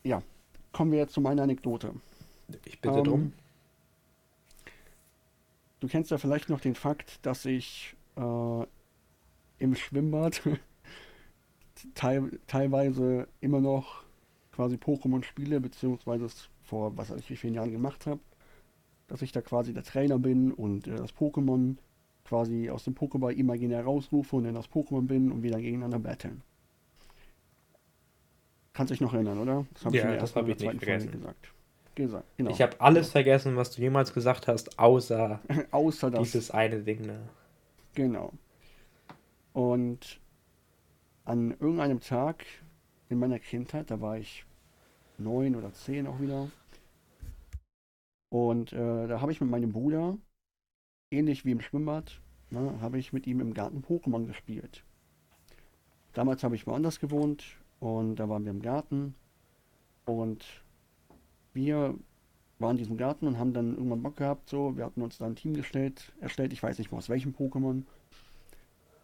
ja, kommen wir jetzt zu meiner Anekdote. Ich bitte ähm, drum. Du kennst ja vielleicht noch den Fakt, dass ich äh, im Schwimmbad teil, teilweise immer noch quasi Pokémon spiele, beziehungsweise es vor was weiß ich wie vielen Jahren gemacht habe dass ich da quasi der Trainer bin und äh, das Pokémon quasi aus dem Pokéball imaginär rausrufe und dann das Pokémon bin und wieder gegeneinander battlen. Kannst dich noch erinnern, oder? Das habe ja, ich, das hab ich nicht vergessen. gesagt. gesagt genau. Ich habe alles genau. vergessen, was du jemals gesagt hast, außer, außer dieses eine Ding. Ne? Genau. Und an irgendeinem Tag in meiner Kindheit, da war ich neun oder zehn auch wieder, und äh, da habe ich mit meinem Bruder, ähnlich wie im Schwimmbad, ne, habe ich mit ihm im Garten Pokémon gespielt. Damals habe ich woanders gewohnt und da waren wir im Garten und wir waren in diesem Garten und haben dann irgendwann Bock gehabt, so, wir hatten uns da ein Team gestellt, erstellt, ich weiß nicht mal aus welchem Pokémon.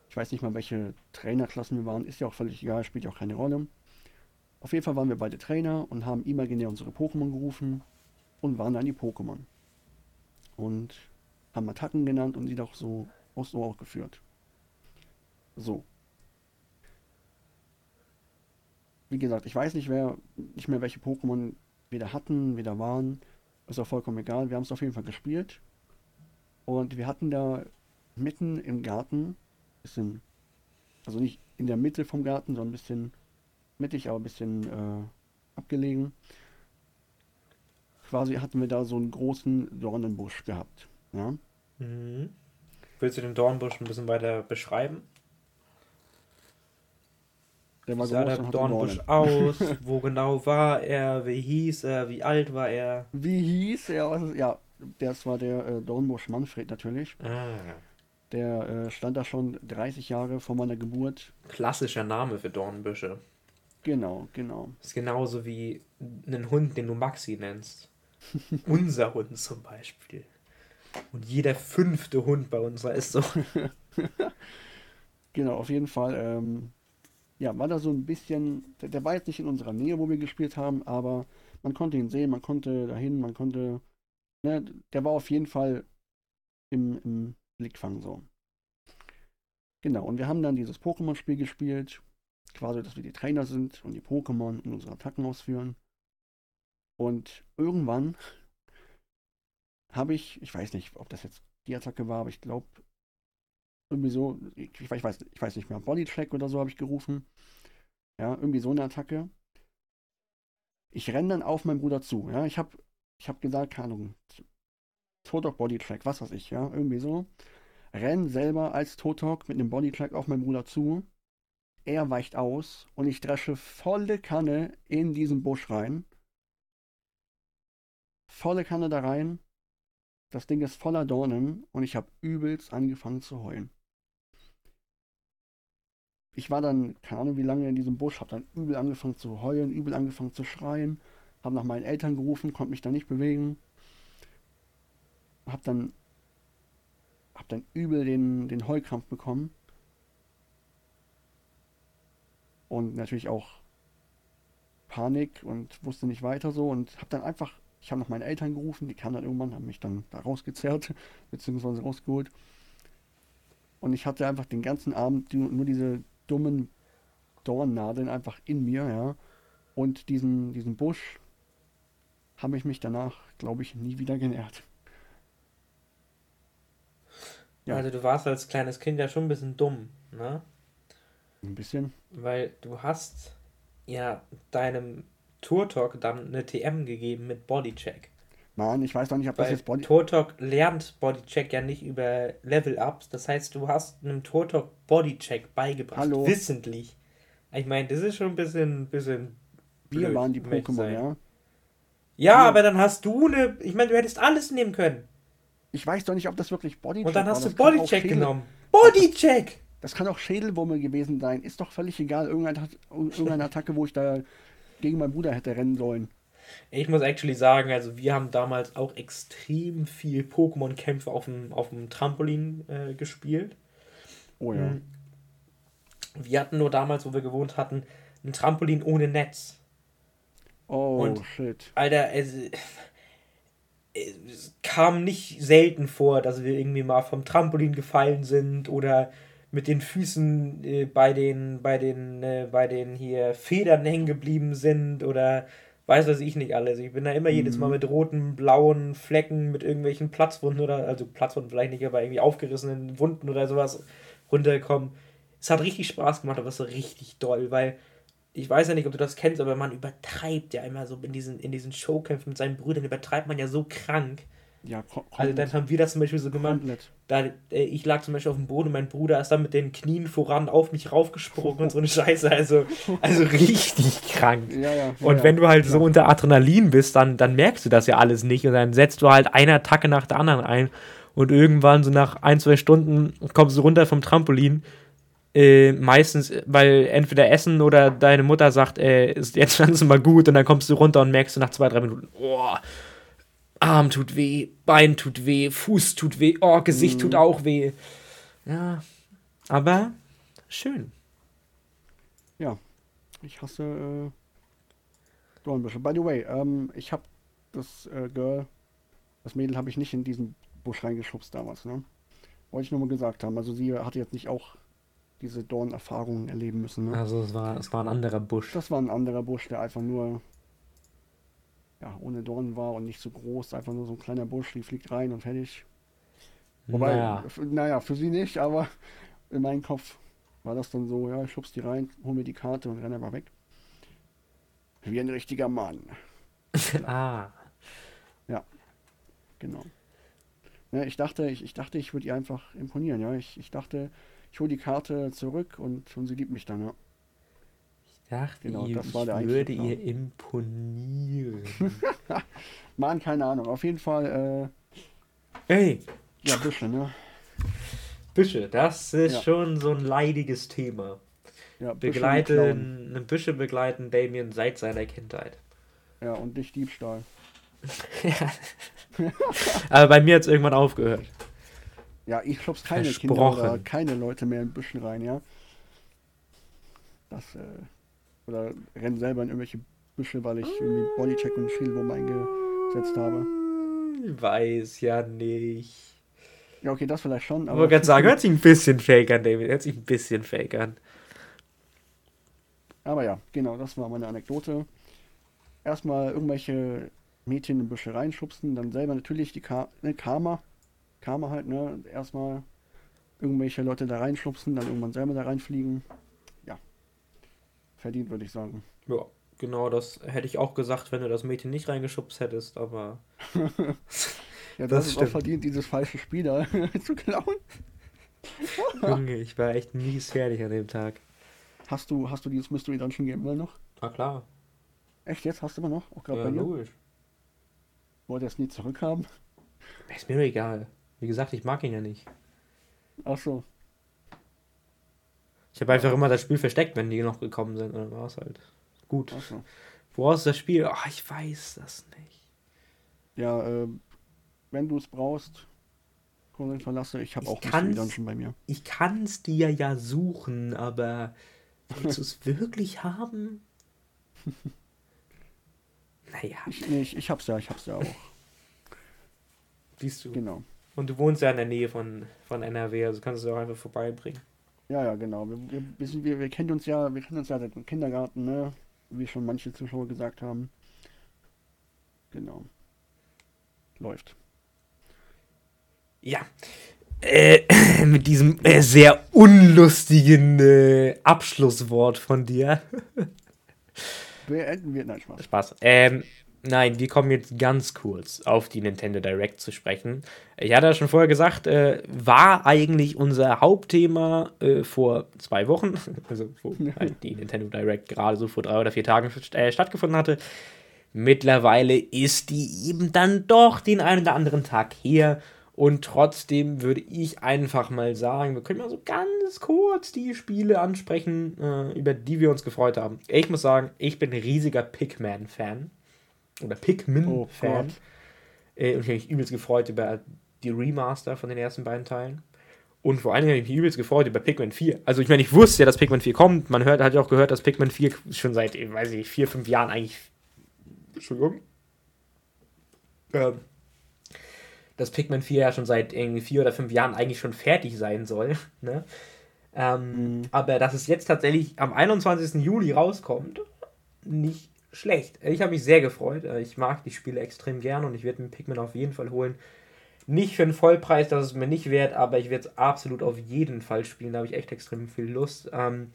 Ich weiß nicht mal, welche Trainerklassen wir waren, ist ja auch völlig egal, spielt ja auch keine Rolle. Auf jeden Fall waren wir beide Trainer und haben imaginär unsere Pokémon gerufen und waren dann die Pokémon. Und haben Attacken genannt und die doch so aus so auch geführt. So. Wie gesagt, ich weiß nicht, wer, nicht mehr welche Pokémon wir da hatten, wir da waren. Ist auch vollkommen egal. Wir haben es auf jeden Fall gespielt. Und wir hatten da mitten im Garten, bisschen, also nicht in der Mitte vom Garten, sondern ein bisschen mittig, aber ein bisschen äh, abgelegen, quasi hatten wir da so einen großen Dornenbusch gehabt. Ja? Mhm. Willst du den Dornbusch ein bisschen weiter beschreiben? Der war wie sah der Dornbusch aus? Wo genau war er? Wie hieß er? Wie alt war er? Wie hieß er? Ja, das war der äh, Dornbusch Manfred natürlich. Ah. Der äh, stand da schon 30 Jahre vor meiner Geburt. Klassischer Name für Dornbüsche. Genau, genau. Ist genauso wie ein Hund, den du Maxi nennst. Unser Hund zum Beispiel. Und jeder fünfte Hund bei uns ist so. genau, auf jeden Fall. Ähm, ja, war da so ein bisschen. Der, der, war jetzt nicht in unserer Nähe, wo wir gespielt haben, aber man konnte ihn sehen, man konnte dahin, man konnte. Ne, der war auf jeden Fall im, im Blickfang so. Genau, und wir haben dann dieses Pokémon-Spiel gespielt. Quasi, dass wir die Trainer sind und die Pokémon in unsere Attacken ausführen. Und irgendwann habe ich, ich weiß nicht, ob das jetzt die Attacke war, aber ich glaube, irgendwie so, ich, ich, weiß, ich weiß nicht mehr, Bodytrack oder so habe ich gerufen. Ja, irgendwie so eine Attacke. Ich renne dann auf meinen Bruder zu. Ja, ich habe ich hab gesagt, keine Ahnung, Totok Bodytrack, was weiß ich, ja, irgendwie so. Renn selber als Totok mit einem Bodytrack auf meinen Bruder zu. Er weicht aus und ich dresche volle Kanne in diesen Busch rein volle Kanne da rein. Das Ding ist voller Dornen und ich habe übelst angefangen zu heulen. Ich war dann, keine Ahnung wie lange in diesem Busch, habe dann übel angefangen zu heulen, übel angefangen zu schreien, habe nach meinen Eltern gerufen, konnte mich da nicht bewegen. Habe dann, hab dann übel den, den Heulkrampf bekommen. Und natürlich auch Panik und wusste nicht weiter so und habe dann einfach ich habe noch meine Eltern gerufen, die kamen dann irgendwann, haben mich dann da rausgezerrt, beziehungsweise rausgeholt. Und ich hatte einfach den ganzen Abend nur diese dummen Dornnadeln einfach in mir, ja. Und diesen, diesen Busch habe ich mich danach, glaube ich, nie wieder genährt. Ja. Also du warst als kleines Kind ja schon ein bisschen dumm, ne? Ein bisschen. Weil du hast ja deinem Turtok dann eine TM gegeben mit Bodycheck. Mann, ich weiß doch nicht, ob das Weil jetzt Body. Turtok lernt Bodycheck ja nicht über Level-Ups. Das heißt, du hast einem Turtok Bodycheck beigebracht. Hallo. Wissentlich. Ich meine, das ist schon ein bisschen. bisschen Wir blöd, waren die Pokémon, ja. Ja, aber dann hast du eine. Ich meine, du hättest alles nehmen können. Ich weiß doch nicht, ob das wirklich Bodycheck Und dann war. hast du Das kann auch Bodycheck genommen. Bodycheck! Das kann auch Schädelwurmel gewesen sein. Ist doch völlig egal. Irgendeine, irgendeine Attacke, wo ich da gegen meinen Bruder hätte rennen sollen. Ich muss actually sagen, also wir haben damals auch extrem viel Pokémon-Kämpfe auf dem, auf dem Trampolin äh, gespielt. Oh ja. Mhm. Wir hatten nur damals, wo wir gewohnt hatten, ein Trampolin ohne Netz. Oh Und- shit. Alter, es, es kam nicht selten vor, dass wir irgendwie mal vom Trampolin gefallen sind oder mit den Füßen äh, bei den, bei den, äh, bei den hier Federn hängen geblieben sind oder weiß was ich nicht alles. Ich bin da immer jedes Mal mit roten, blauen Flecken, mit irgendwelchen Platzwunden oder, also Platzwunden vielleicht nicht, aber irgendwie aufgerissenen Wunden oder sowas runtergekommen. Es hat richtig Spaß gemacht, aber es war richtig doll, weil ich weiß ja nicht, ob du das kennst, aber man übertreibt ja immer so in diesen, in diesen Showkämpfen mit seinen Brüdern, übertreibt man ja so krank. Ja, Also dann haben wir das zum Beispiel so gemacht, komplett. da, äh, ich lag zum Beispiel auf dem Boden und mein Bruder ist dann mit den Knien voran auf mich raufgesprungen und so eine Scheiße. Also, also richtig krank. Ja, ja. Und wenn du halt so unter Adrenalin bist, dann, dann merkst du das ja alles nicht und dann setzt du halt eine Attacke nach der anderen ein und irgendwann so nach ein, zwei Stunden kommst du runter vom Trampolin. Äh, meistens, weil entweder Essen oder deine Mutter sagt, äh, ist jetzt mal gut und dann kommst du runter und merkst du nach zwei, drei Minuten, oh, Arm tut weh, Bein tut weh, Fuß tut weh, oh, Gesicht tut auch weh. Ja, aber schön. Ich hasse äh, Dornbüsche. By the way, ähm, ich habe das äh, Girl, das Mädel habe ich nicht in diesen Busch reingeschubst damals, ne? Wollte ich nur mal gesagt haben. Also sie hatte jetzt nicht auch diese Dornerfahrungen erleben müssen, ne? Also es war, es war ein anderer Busch. Das war ein anderer Busch, der einfach nur ja, ohne Dornen war und nicht so groß, einfach nur so ein kleiner Busch, die fliegt rein und fertig. Wobei, Naja. naja, für sie nicht, aber in meinem Kopf war das dann so, ja, ich schubs die rein, hol mir die Karte und renne einfach weg. Wie ein richtiger Mann. ah. Genau. Ja, ich dachte, ich, ich dachte, ich würde ihr einfach imponieren, ja. Ich, ich dachte, ich hole die Karte zurück und, und sie liebt mich dann, ja. Dachte, Genau, ihr, das war der ich würde Plan. ihr imponieren. Mann, keine Ahnung. Auf jeden Fall, Ey, äh, ja, Büsche, ne? Büsche, das ist Ja. schon so ein leidiges Thema. Ja. Begleiten, Büsche begleiten Damien seit seiner Kindheit. Ja, und dich Diebstahl. Aber bei mir hat es irgendwann aufgehört. Ja, ich schubs keine Kinder keine Leute mehr in Büschen rein, ja. Das, äh, oder renn selber in irgendwelche Büsche, weil ich irgendwie Bodycheck und Schildwurm eingesetzt habe. Ich weiß ja nicht. Ja, okay, das vielleicht schon, Ich aber. wollte gerade sagen, hört sich ein bisschen fake an, David. Hört sich ein bisschen fake an. Aber ja, genau, das war meine Anekdote. Erstmal irgendwelche Mädchen in Büsche reinschubsen, dann selber natürlich die Ka ne, Karma. Karma halt, ne? Erstmal irgendwelche Leute da reinschubsen, dann irgendwann selber da reinfliegen. Verdient, würde ich sagen. Ja, genau das hätte ich auch gesagt, wenn du das Mädchen nicht reingeschubst hättest, aber. Ja, Das das ist auch verdient, dieses falsche Spiel da zu klauen. Junge, ich war echt mies fertig an dem Tag. Hast du, hast du dieses Mystery Dungeon Game immer noch? Na klar. Echt jetzt? Hast du immer noch? Auch gerade Ja, bei dir? logisch. Wollt ihr es nie zurückhaben? Ist mir egal. Wie gesagt, ich mag ihn ja nicht. Ach so. Ich habe einfach immer das Spiel versteckt, wenn die noch gekommen sind. Und dann war es halt gut. Wo ist das Spiel? Ach, ich weiß das nicht. Ja, äh, wenn du es brauchst, Conan verlasse. Ich habe auch kann's- Dungeon bei mir. Ich kann es dir ja suchen, aber willst du es wirklich haben? Naja, Ich, nee, ich, ich hab's ja, ich hab's ja auch. siehst du. Genau. Und du wohnst ja in der Nähe von, von NRW, also kannst du es auch einfach vorbeibringen. Ja, ja, genau. Wir, wir, sind, wir, wir kennen uns ja, wir kennen uns ja seit dem Kindergarten, ne? Wie schon manche Zuschauer gesagt haben. Genau. Läuft. Ja. Äh, mit diesem äh, sehr unlustigen äh, Abschlusswort von dir beenden wir. Nein, Spaß. Spaß. Ähm, nein, wir kommen jetzt ganz kurz auf die Nintendo Direct zu sprechen. Ich hatte ja schon vorher gesagt, äh, war eigentlich unser Hauptthema äh, vor zwei Wochen, also wo halt die Nintendo Direct gerade so vor drei oder vier Tagen äh, stattgefunden hatte. Mittlerweile ist die eben dann doch den einen oder anderen Tag her. Und trotzdem würde ich einfach mal sagen, wir können mal so ganz kurz die Spiele ansprechen, äh, über die wir uns gefreut haben. Ich muss sagen, ich bin ein riesiger Pikmin-Fan. Oder Pikmin-Fan. Oh äh, und ich habe mich übelst gefreut über die Remaster von den ersten beiden Teilen. Und vor allen Dingen habe ich mich übelst gefreut über Pikmin 4. Also ich meine, ich wusste ja, dass Pikmin 4 kommt. Man hört, hat ja auch gehört, dass Pikmin 4 schon seit, weiß ich, vier, fünf Jahren eigentlich. Entschuldigung. Ähm, dass Pikmin 4 ja schon seit irgendwie vier oder fünf Jahren eigentlich schon fertig sein soll. Ne? Ähm, mhm. Aber dass es jetzt tatsächlich am 21. Juli rauskommt, nicht schlecht. Ich habe mich sehr gefreut. Äh, ich mag die Spiele extrem gern und ich werde mir Pikmin auf jeden Fall holen. Nicht für einen Vollpreis, das ist mir nicht wert, aber ich werde es absolut auf jeden Fall spielen. Da habe ich echt extrem viel Lust. Ähm,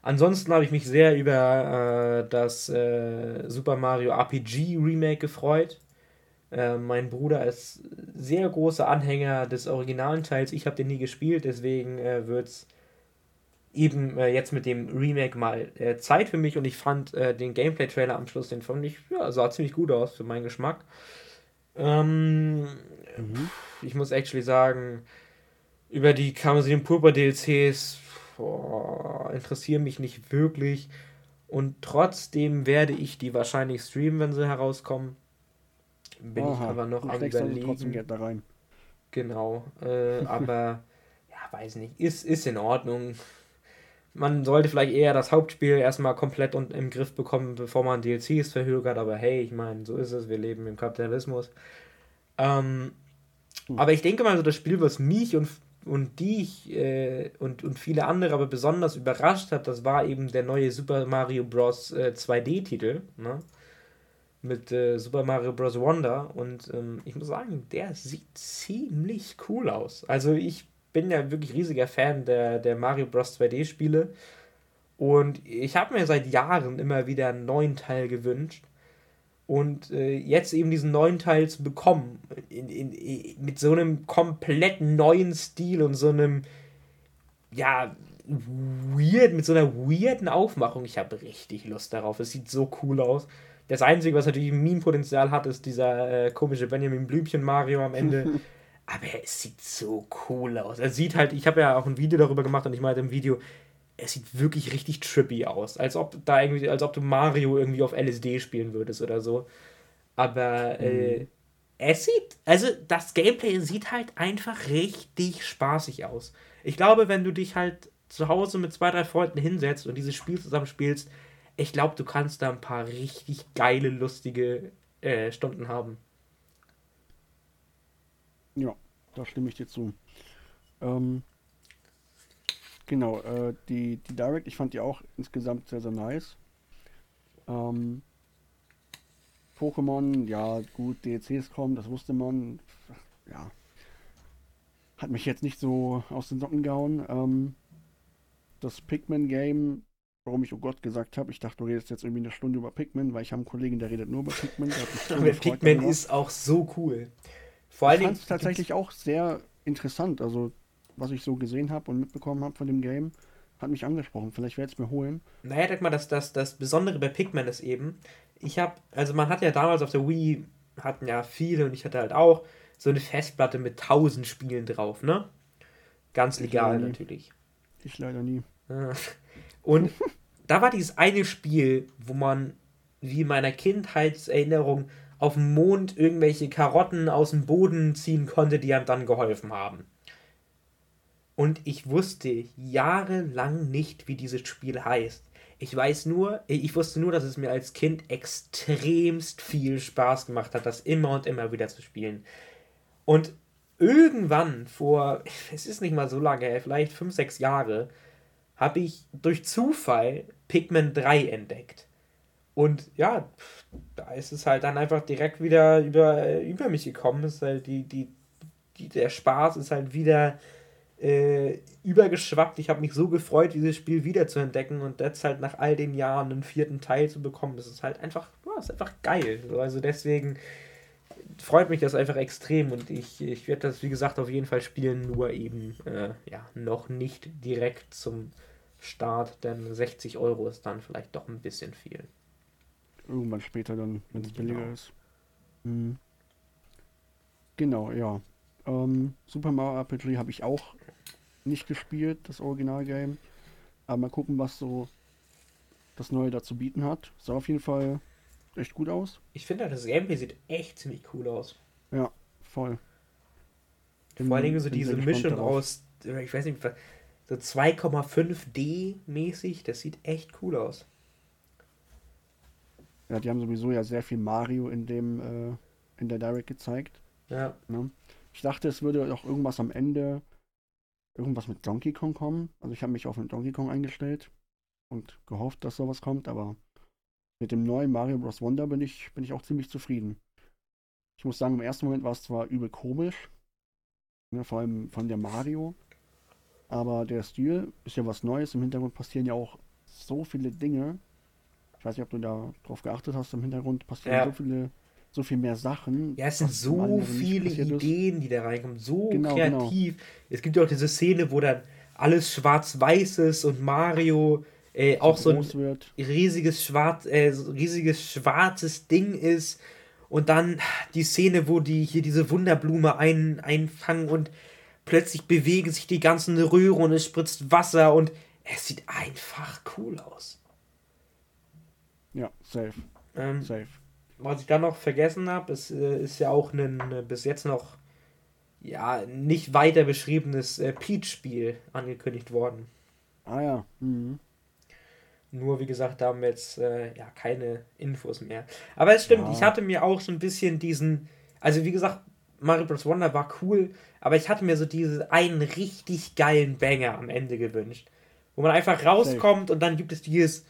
ansonsten habe ich mich sehr über äh, das äh, Super Mario RPG Remake gefreut. Äh, mein Bruder ist sehr großer Anhänger des originalen Teils. Ich habe den nie gespielt, deswegen äh, wird es eben äh, jetzt mit dem Remake mal äh, Zeit für mich und ich fand äh, den Gameplay-Trailer am Schluss, den fand ich, ja, sah ziemlich gut aus für meinen Geschmack. Ähm, mhm. Ich muss actually sagen, über die Kammersin Purpur DLCs interessieren mich nicht wirklich und trotzdem werde ich die wahrscheinlich streamen, wenn sie herauskommen. Bin Aha, ich aber noch am überlegen. trotzdem Geld da rein. Genau, äh, aber ja, weiß nicht, ist, ist in Ordnung. Man sollte vielleicht eher das Hauptspiel erstmal komplett und im Griff bekommen, bevor man DLCs verhögert, aber hey, ich meine, so ist es, wir leben im Kapitalismus. Ähm, hm. Aber ich denke mal, so das Spiel, was mich und, und dich äh, und, und viele andere aber besonders überrascht hat, das war eben der neue Super Mario Bros. Äh, 2D-Titel. Ne? mit äh, Super Mario Bros. Wonder und ähm, ich muss sagen, der sieht ziemlich cool aus. Also ich bin ja wirklich riesiger Fan der, der Mario Bros. 2D-Spiele und ich habe mir seit Jahren immer wieder einen neuen Teil gewünscht und äh, jetzt eben diesen neuen Teil zu bekommen, in, in, in, mit so einem komplett neuen Stil und so einem, ja, weird, mit so einer weirden Aufmachung. Ich habe richtig Lust darauf. Es sieht so cool aus. Das Einzige, was natürlich Meme-Potenzial hat, ist dieser äh, komische Benjamin Blümchen-Mario am Ende. Aber es sieht so cool aus. Er sieht halt, ich habe ja auch ein Video darüber gemacht und ich meinte im Video, es sieht wirklich richtig trippy aus. Als ob da irgendwie, als ob du Mario irgendwie auf LSD spielen würdest oder so. Aber äh, mhm. es sieht, also das Gameplay sieht halt einfach richtig spaßig aus. Ich glaube, wenn du dich halt zu Hause mit zwei, drei Freunden hinsetzt und dieses Spiel zusammen spielst, ich glaube, du kannst da ein paar richtig geile, lustige äh, Stunden haben. Ja, da stimme ich dir zu. Ähm, genau, äh, die, die Direct, ich fand die auch insgesamt sehr, sehr nice. Ähm, Pokémon, ja, gut, DLCs kommen, das wusste man. Ja. Hat mich jetzt nicht so aus den Socken gehauen. Ähm, das Pikmin-Game warum ich oh Gott gesagt habe. Ich dachte, du redest jetzt irgendwie eine Stunde über Pikmin, weil ich habe einen Kollegen, der redet nur über Pikmin. Aber Pikmin ist auch so cool. Vor allen Dingen. Ich fand es tatsächlich auch sehr interessant. Also, was ich so gesehen habe und mitbekommen habe von dem Game, hat mich angesprochen. Vielleicht werde ich es mir holen. Naja, denk mal, das, das, das Besondere bei Pikmin ist eben, ich habe, also man hat ja damals auf der Wii, hatten ja viele und ich hatte halt auch so eine Festplatte mit tausend Spielen drauf, ne? Ganz legal ich natürlich. Ich leider nie. Und da war dieses eine Spiel, wo man, wie in meiner Kindheitserinnerung, auf dem Mond irgendwelche Karotten aus dem Boden ziehen konnte, die einem dann geholfen haben. Und ich wusste jahrelang nicht, wie dieses Spiel heißt. Ich weiß nur, ich wusste nur, dass es mir als Kind extremst viel Spaß gemacht hat, das immer und immer wieder zu spielen. Und irgendwann vor, es ist nicht mal so lange, vielleicht fünf, sechs Jahre, habe ich durch Zufall Pikmin 3 entdeckt. Und ja, da ist es halt dann einfach direkt wieder über, über mich gekommen. ist halt die, die, die, der Spaß ist halt wieder äh, übergeschwappt. Ich habe mich so gefreut, dieses Spiel wiederzuentdecken und jetzt halt nach all den Jahren einen vierten Teil zu bekommen. Das ist halt einfach, ja, ist einfach geil. Also deswegen freut mich das einfach extrem und ich, ich werde das, wie gesagt, auf jeden Fall spielen, nur eben äh, ja, noch nicht direkt zum Start, denn 60 Euro ist dann vielleicht doch ein bisschen viel. Irgendwann später dann, wenn es genau. billiger ist. Mhm. Genau, ja. Ähm, Super Mario RPG habe ich auch nicht gespielt, das Originalgame. Aber mal gucken, was so das Neue dazu bieten hat. Sah auf jeden Fall echt gut aus. Ich finde, das Gameplay sieht echt ziemlich cool aus. Ja, voll. Vor allen Dingen so diese Mischung aus, ich weiß nicht, so 2,5D mäßig, das sieht echt cool aus. Ja, die haben sowieso ja sehr viel Mario in dem, äh, in der Direct gezeigt. Ja. Ne? Ich dachte, es würde auch irgendwas am Ende, irgendwas mit Donkey Kong kommen. Also ich habe mich auf den Donkey Kong eingestellt und gehofft, dass sowas kommt, aber mit dem neuen Mario Bros. Wonder bin ich, bin ich auch ziemlich zufrieden. Ich muss sagen, im ersten Moment war es zwar übel komisch, ne, vor allem von der Mario, aber der Stil ist ja was Neues. Im Hintergrund passieren ja auch so viele Dinge. Ich weiß nicht, ob du da drauf geachtet hast. Im Hintergrund passieren ja. so viele, so viel mehr Sachen. Ja, es sind so viele Ideen, ist. die da reinkommen. So genau, kreativ. Genau. Es gibt ja auch diese Szene, wo dann alles schwarz-weiß ist und Mario äh, auch so ein wird. riesiges schwarz, äh, riesiges schwarzes Ding ist. Und dann die Szene, wo die hier diese Wunderblume ein, einfangen und plötzlich bewegen sich die ganzen Röhre und es spritzt Wasser und es sieht einfach cool aus. Ja, safe. Ähm, safe. Was ich dann noch vergessen habe, ist, äh, ist ja auch ein äh, bis jetzt noch ja nicht weiter beschriebenes äh, Peach-Spiel angekündigt worden. Ah ja. Mhm. Nur wie gesagt, da haben wir jetzt äh, ja keine Infos mehr. Aber es stimmt, ja. ich hatte mir auch so ein bisschen diesen, also wie gesagt, Mario Bros. Wonder war cool, aber ich hatte mir so diesen einen richtig geilen Banger am Ende gewünscht. Wo man einfach rauskommt Safe. und dann gibt es dieses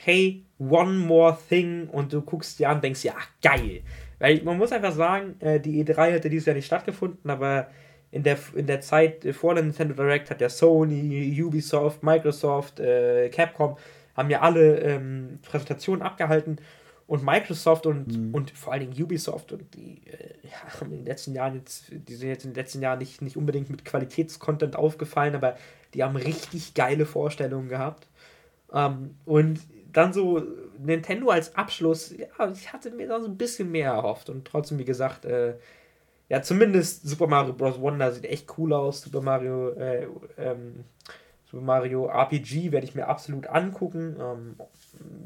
Hey, one more thing und du guckst dir an und denkst, ja, geil. Weil man muss einfach sagen, äh, die E3 hätte dieses Jahr nicht stattgefunden, aber in der, in der Zeit vor der Nintendo Direct hat ja Sony, Ubisoft, Microsoft, äh, Capcom haben ja alle ähm, Präsentationen abgehalten und Microsoft und, mhm. und vor allen Dingen Ubisoft und die äh, ja, haben in den letzten Jahren jetzt, die sind jetzt in den letzten Jahren nicht, nicht unbedingt mit Qualitätscontent aufgefallen, aber die haben richtig geile Vorstellungen gehabt. Ähm, und dann so Nintendo als Abschluss, ja, ich hatte mir da so ein bisschen mehr erhofft und trotzdem, wie gesagt, äh, ja, zumindest Super Mario Bros. Wonder sieht echt cool aus. Super Mario, äh, ähm, Super Mario RPG werde ich mir absolut angucken. Ähm,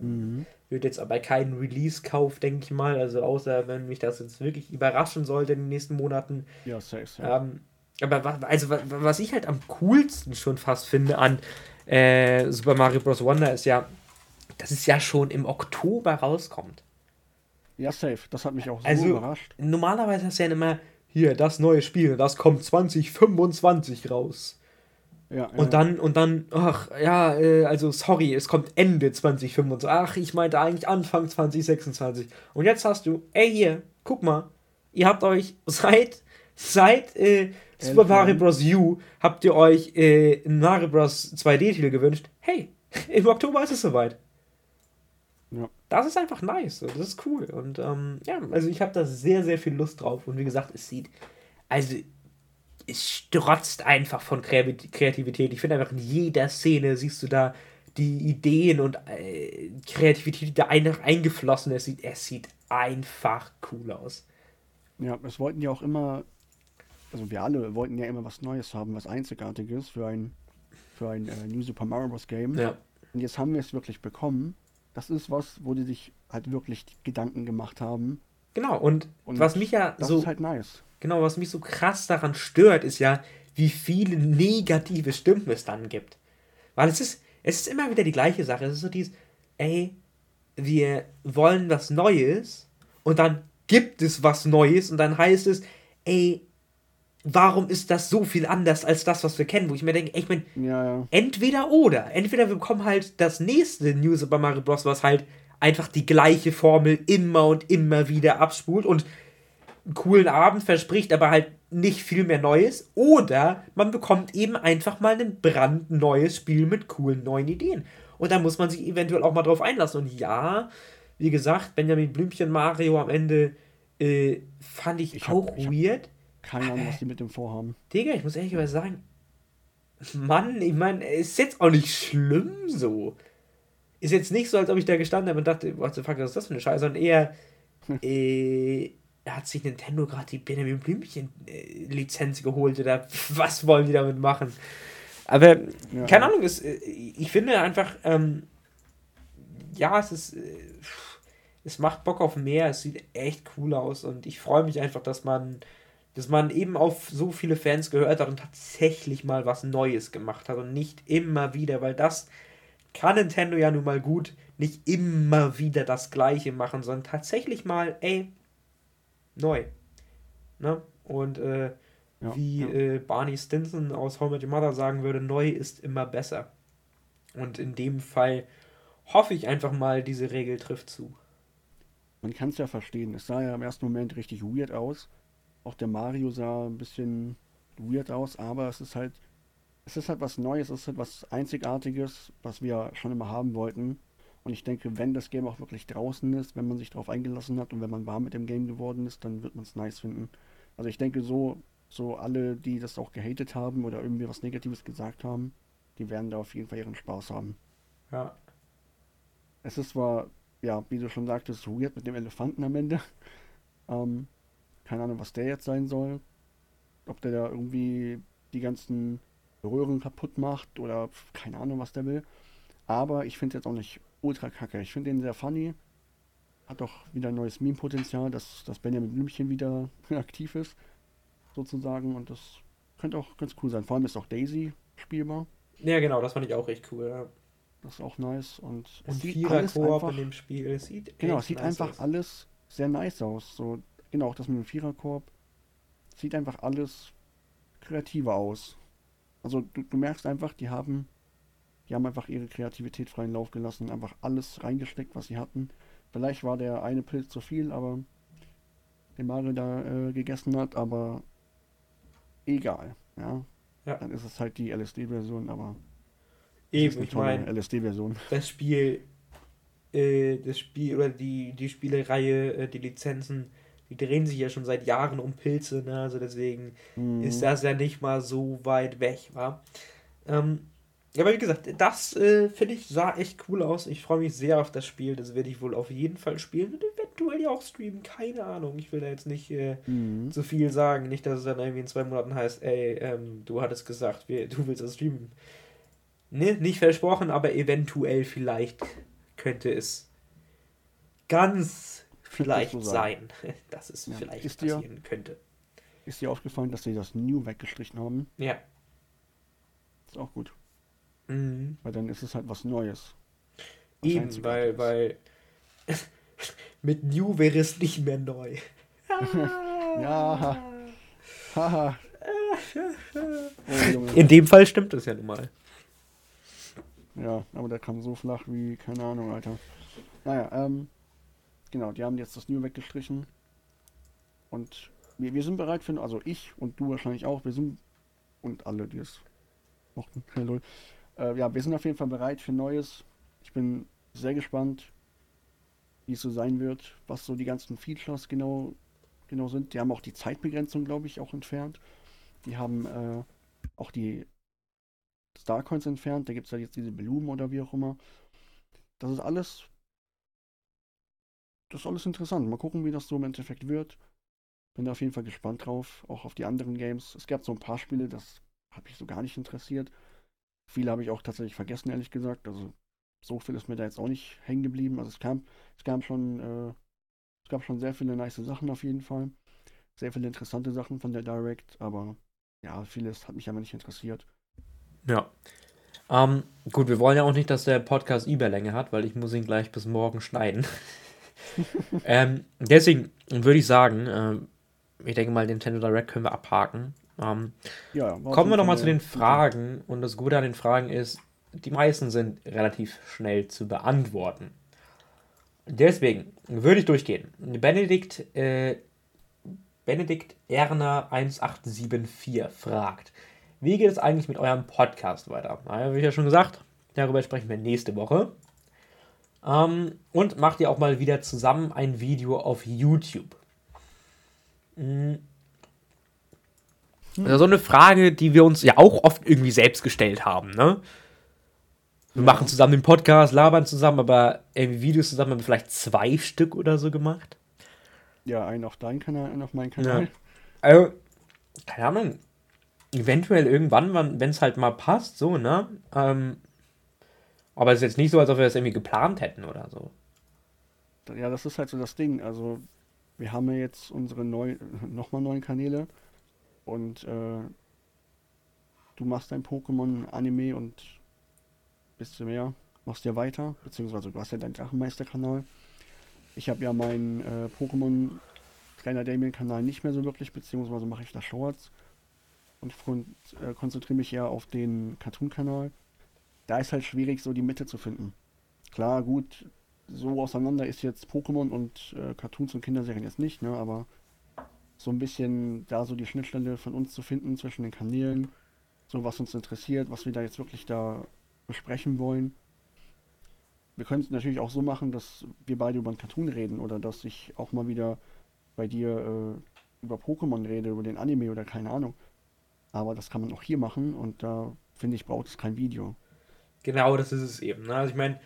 mhm. Wird jetzt aber keinen Release-Kauf, denke ich mal. Also außer wenn mich das jetzt wirklich überraschen sollte in den nächsten Monaten. Ja, safe, safe. Ähm, aber was, also, was ich halt am coolsten schon fast finde an äh, Super Mario Bros. Wonder ist ja, dass es ja schon im Oktober rauskommt. Ja, safe. Das hat mich auch so also, überrascht. Normalerweise hast du ja immer, hier, das neue Spiel, das kommt 2025 raus. Ja, und dann, und dann, ach, ja, äh, also sorry, es kommt Ende 2025. Ach, ich meinte eigentlich Anfang 2026. Und jetzt hast du, ey hier, guck mal, ihr habt euch seit, seit äh, Super Mario Bros. U, habt ihr euch äh, Mario Bros. 2D-Titel gewünscht. Hey, im Oktober ist es soweit. Das ist einfach nice. Das ist cool. Und ähm, ja, also ich habe da sehr, sehr viel Lust drauf. Und wie gesagt, es sieht, also es strotzt einfach von Kreativität. Ich finde einfach in jeder Szene siehst du da die Ideen und äh, Kreativität, die da ein, eingeflossen ist. Es sieht einfach cool aus. Ja, es wollten ja auch immer, also wir alle wollten ja immer was Neues haben, was Einzigartiges für ein, für ein äh, New Super Mario Bros. Game. Ja. Und jetzt haben wir es wirklich bekommen. Das ist was, wo die sich halt wirklich Gedanken gemacht haben. Genau, und, und was mich ja das so. ist halt nice Genau, was mich so krass daran stört, ist ja, wie viele negative Stimmen es dann gibt. Weil es ist, es ist immer wieder die gleiche Sache. Es ist so dieses, ey, wir wollen was Neues und dann gibt es was Neues und dann heißt es, ey, warum ist das so viel anders als das, was wir kennen? Wo ich mir denke, ich meine, ja, ja. entweder oder. Entweder wir bekommen halt das nächste New Super Mario Bros., was halt einfach die gleiche Formel immer und immer wieder abspult und einen coolen Abend verspricht, aber halt nicht viel mehr Neues oder man bekommt eben einfach mal ein brandneues Spiel mit coolen neuen Ideen. Und da muss man sich eventuell auch mal drauf einlassen. Und ja, wie gesagt, Benjamin Blümchen Mario am Ende äh, fand ich, ich auch hab, ich weird. Keine Ahnung, was die mit dem vorhaben. Digga, ich muss ehrlich sagen, Mann, ich meine, ist jetzt auch nicht schlimm so. Ist jetzt nicht so, als ob ich da gestanden habe und dachte, what the fuck, was ist das für eine Scheiße, sondern eher, äh, hat sich Nintendo gerade die Benjamin Blümchen-Lizenz äh, geholt oder was wollen die damit machen? Aber, ja. keine Ahnung, es, äh, ich finde einfach, ähm, ja, es ist, äh, es macht Bock auf mehr, es sieht echt cool aus und ich freue mich einfach, dass man dass man eben auf so viele Fans gehört hat und tatsächlich mal was Neues gemacht hat und nicht immer wieder, weil das kann Nintendo ja nun mal gut, nicht immer wieder das Gleiche machen, sondern tatsächlich mal, ey, neu. Ne? Und äh, ja, wie ja. Äh, Barney Stinson aus How Met Your Mother sagen würde, neu ist immer besser. Und in dem Fall hoffe ich einfach mal, diese Regel trifft zu. Man kann es ja verstehen. Es sah ja im ersten Moment richtig weird aus. Auch der Mario sah ein bisschen weird aus, aber es ist halt, es ist halt was Neues, es ist halt was Einzigartiges, was wir schon immer haben wollten. Und ich denke, wenn das Game auch wirklich draußen ist, wenn man sich darauf eingelassen hat und wenn man warm mit dem Game geworden ist, dann wird man es nice finden. Also ich denke, so, so alle, die das auch gehatet haben oder irgendwie was Negatives gesagt haben, die werden da auf jeden Fall ihren Spaß haben. Ja. Es ist zwar, ja, wie du schon sagtest, weird mit dem Elefanten am Ende. ähm, keine Ahnung, was der jetzt sein soll. Ob der da irgendwie die ganzen Röhren kaputt macht oder keine Ahnung, was der will. Aber ich finde es jetzt auch nicht ultra kacke. Ich finde den sehr funny. Hat auch wieder ein neues Meme-Potenzial, dass, dass Benjamin Blümchen wieder aktiv ist, sozusagen. Und das könnte auch ganz cool sein. Vor allem ist auch Daisy spielbar. Ja, genau, das fand ich auch echt cool. Ja. Das ist auch nice. Und, und Vierer-Koop in dem Spiel. Es sieht genau, es sieht nice einfach aus. alles sehr nice aus. So Genau, auch das mit dem Viererkorb. Sieht einfach alles kreativer aus. Also du, du merkst einfach, die haben, die haben einfach ihre Kreativität freien Lauf gelassen, einfach alles reingesteckt, was sie hatten. Vielleicht war der eine Pilz zu viel, aber den Mario da äh, gegessen hat, aber egal, ja. ja. Dann ist es halt die LSD-Version, aber eben, ich meine, LSD-Version. Das Spiel, äh, das Spiel oder die die Spielereihe, äh, die Lizenzen die drehen sich ja schon seit Jahren um Pilze, ne? also deswegen mhm. ist das ja nicht mal so weit weg, war. Ähm, aber wie gesagt, das äh, finde ich sah echt cool aus. Ich freue mich sehr auf das Spiel. Das werde ich wohl auf jeden Fall spielen und eventuell ja auch streamen. Keine Ahnung. Ich will da jetzt nicht äh, mhm. zu viel sagen. Nicht, dass es dann irgendwie in zwei Monaten heißt, ey, ähm, du hattest gesagt, wir, du willst das streamen. Ne, nicht versprochen, aber eventuell vielleicht könnte es ganz vielleicht so sein, dass es ja. vielleicht ist passieren dir, könnte. Ist dir aufgefallen, dass sie das New weggestrichen haben? Ja. Ist auch gut. Mhm. Weil dann ist es halt was Neues. Was Eben, weil, weil mit New wäre es nicht mehr neu. ja. Haha. oh, In dem Fall stimmt es ja nun mal. Ja, aber der kam so flach wie, keine Ahnung, Alter. Naja, ähm, Genau, die haben jetzt das New weggestrichen. Und wir, wir sind bereit für, also ich und du wahrscheinlich auch, wir sind, und alle, die es mochten, hey, äh, ja, wir sind auf jeden Fall bereit für Neues. Ich bin sehr gespannt, wie es so sein wird, was so die ganzen Features genau, genau sind. Die haben auch die Zeitbegrenzung, glaube ich, auch entfernt. Die haben äh, auch die Starcoins entfernt. Da gibt es ja jetzt diese Blumen oder wie auch immer. Das ist alles das ist alles interessant. Mal gucken, wie das so im Endeffekt wird. Bin da auf jeden Fall gespannt drauf, auch auf die anderen Games. Es gab so ein paar Spiele, das hat mich so gar nicht interessiert. Viele habe ich auch tatsächlich vergessen, ehrlich gesagt. Also so viel ist mir da jetzt auch nicht hängen geblieben. Also es kam, es kam schon, äh, es gab schon sehr viele nice Sachen auf jeden Fall. Sehr viele interessante Sachen von der Direct, aber ja, vieles hat mich aber nicht interessiert. Ja. Ähm, gut, wir wollen ja auch nicht, dass der Podcast Überlänge hat, weil ich muss ihn gleich bis morgen schneiden. ähm, deswegen würde ich sagen, äh, ich denke mal, den Nintendo Direct können wir abhaken. Ähm, ja, kommen wir nochmal zu den Fragen. Und das Gute an den Fragen ist, die meisten sind relativ schnell zu beantworten. Deswegen würde ich durchgehen. Benedikt, äh, Benedikt Erner 1874 fragt, wie geht es eigentlich mit eurem Podcast weiter? Na, wie ich ja schon gesagt, darüber sprechen wir nächste Woche. Ähm, und macht ihr auch mal wieder zusammen ein Video auf YouTube. Mhm. Das ist so eine Frage, die wir uns ja auch oft irgendwie selbst gestellt haben, ne? Wir machen zusammen den Podcast, labern zusammen, aber irgendwie Videos zusammen haben wir vielleicht zwei Stück oder so gemacht. Ja, einen auf deinen Kanal, einen auf meinen Kanal. Ja. Also, keine Ahnung. Eventuell irgendwann, wenn es halt mal passt, so, ne? Ähm, aber es ist jetzt nicht so, als ob wir das irgendwie geplant hätten oder so. Ja, das ist halt so das Ding. Also, wir haben ja jetzt unsere neu, nochmal neuen Kanäle und äh, du machst dein Pokémon-Anime und bist du mehr, machst ja weiter, beziehungsweise du hast ja deinen Drachenmeister-Kanal. Ich habe ja meinen äh, Pokémon Trainer Damien-Kanal nicht mehr so wirklich, beziehungsweise mache ich da Shorts und äh, konzentriere mich eher auf den Cartoon-Kanal. Da ist halt schwierig, so die Mitte zu finden. Klar, gut, so auseinander ist jetzt Pokémon und äh, Cartoons und Kinderserien jetzt nicht, ne, aber so ein bisschen da so die Schnittstelle von uns zu finden zwischen den Kanälen, so was uns interessiert, was wir da jetzt wirklich da besprechen wollen. Wir können es natürlich auch so machen, dass wir beide über einen Cartoon reden oder dass ich auch mal wieder bei dir äh, über Pokémon rede, über den Anime oder keine Ahnung. Aber das kann man auch hier machen und da finde ich, braucht es kein Video. Genau, das ist es eben. Ne? Also ich meine,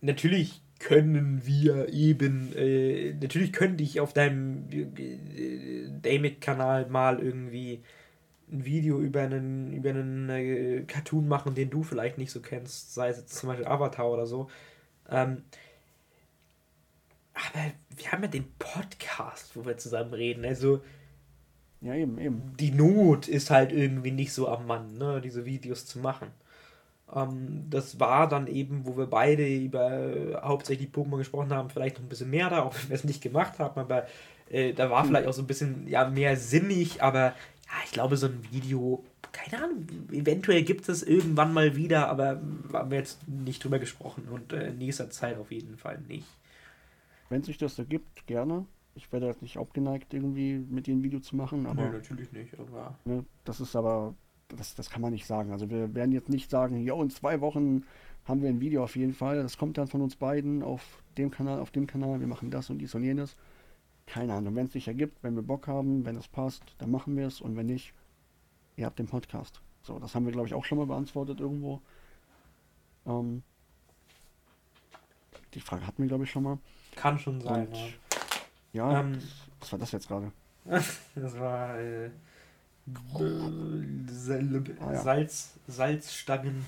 natürlich können wir eben, äh, natürlich könnte ich auf deinem äh, Damit-Kanal mal irgendwie ein Video über einen, über einen äh, Cartoon machen, den du vielleicht nicht so kennst, sei es jetzt zum Beispiel Avatar oder so. Ähm, aber wir haben ja den Podcast, wo wir zusammen reden. Also. Ja, eben, eben. Die Not ist halt irgendwie nicht so am Mann, ne, diese Videos zu machen. Ähm, das war dann eben, wo wir beide über hauptsächlich Pokémon gesprochen haben, vielleicht noch ein bisschen mehr da, auch wenn wir es nicht gemacht haben, aber äh, da war hm. vielleicht auch so ein bisschen ja, mehr sinnig, aber ja, ich glaube, so ein Video, keine Ahnung, eventuell gibt es irgendwann mal wieder, aber haben wir jetzt nicht drüber gesprochen und äh, in nächster Zeit auf jeden Fall nicht. Wenn sich das ergibt, gerne. Ich werde jetzt nicht abgeneigt, irgendwie mit ein Video zu machen, aber. Nee, natürlich nicht, aber. Ne, das ist aber, das, das kann man nicht sagen. Also wir werden jetzt nicht sagen, ja, in zwei Wochen haben wir ein Video auf jeden Fall. Das kommt dann von uns beiden auf dem Kanal, auf dem Kanal. Wir machen das und dies und jenes keine Ahnung, wenn es sich ergibt, wenn wir Bock haben, wenn es passt, dann machen wir es und wenn nicht, ihr habt den Podcast. So, das haben wir, glaube ich, auch schon mal beantwortet irgendwo. Ähm, die Frage hatten wir, glaube ich, schon mal. Kann schon sein. Und, ja, ähm, was war das jetzt gerade? das war äh, ja. Salz, Salzstangen.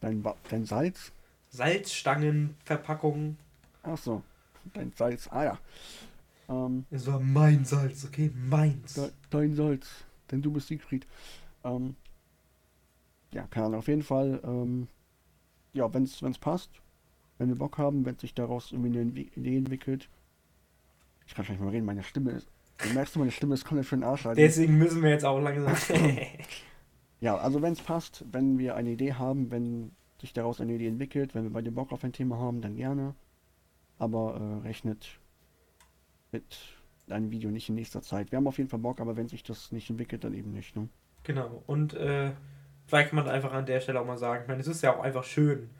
Dein, dein Salz? Salzstangenverpackung. Ach so. Dein Salz. Ah ja. Ähm, es war mein Salz, okay? Meins. De, dein Salz. Denn du bist Siegfried. Ähm, ja, keine Ahnung. Auf jeden Fall, ähm, ja, wenn es passt, wenn wir Bock haben, wenn sich daraus irgendwie eine Idee entwickelt. Ich kann schon nicht mal reden, meine Stimme ist. Du merkst, meine Stimme ist komplett für den Arsch. Deswegen müssen wir jetzt auch langsam. ja, also wenn es passt, wenn wir eine Idee haben, wenn sich daraus eine Idee entwickelt, wenn wir bei dem Bock auf ein Thema haben, dann gerne aber äh, rechnet mit einem Video nicht in nächster Zeit. Wir haben auf jeden Fall Bock, aber wenn sich das nicht entwickelt, dann eben nicht. Ne? Genau, und äh, vielleicht kann man einfach an der Stelle auch mal sagen, ich meine, es ist ja auch einfach schön,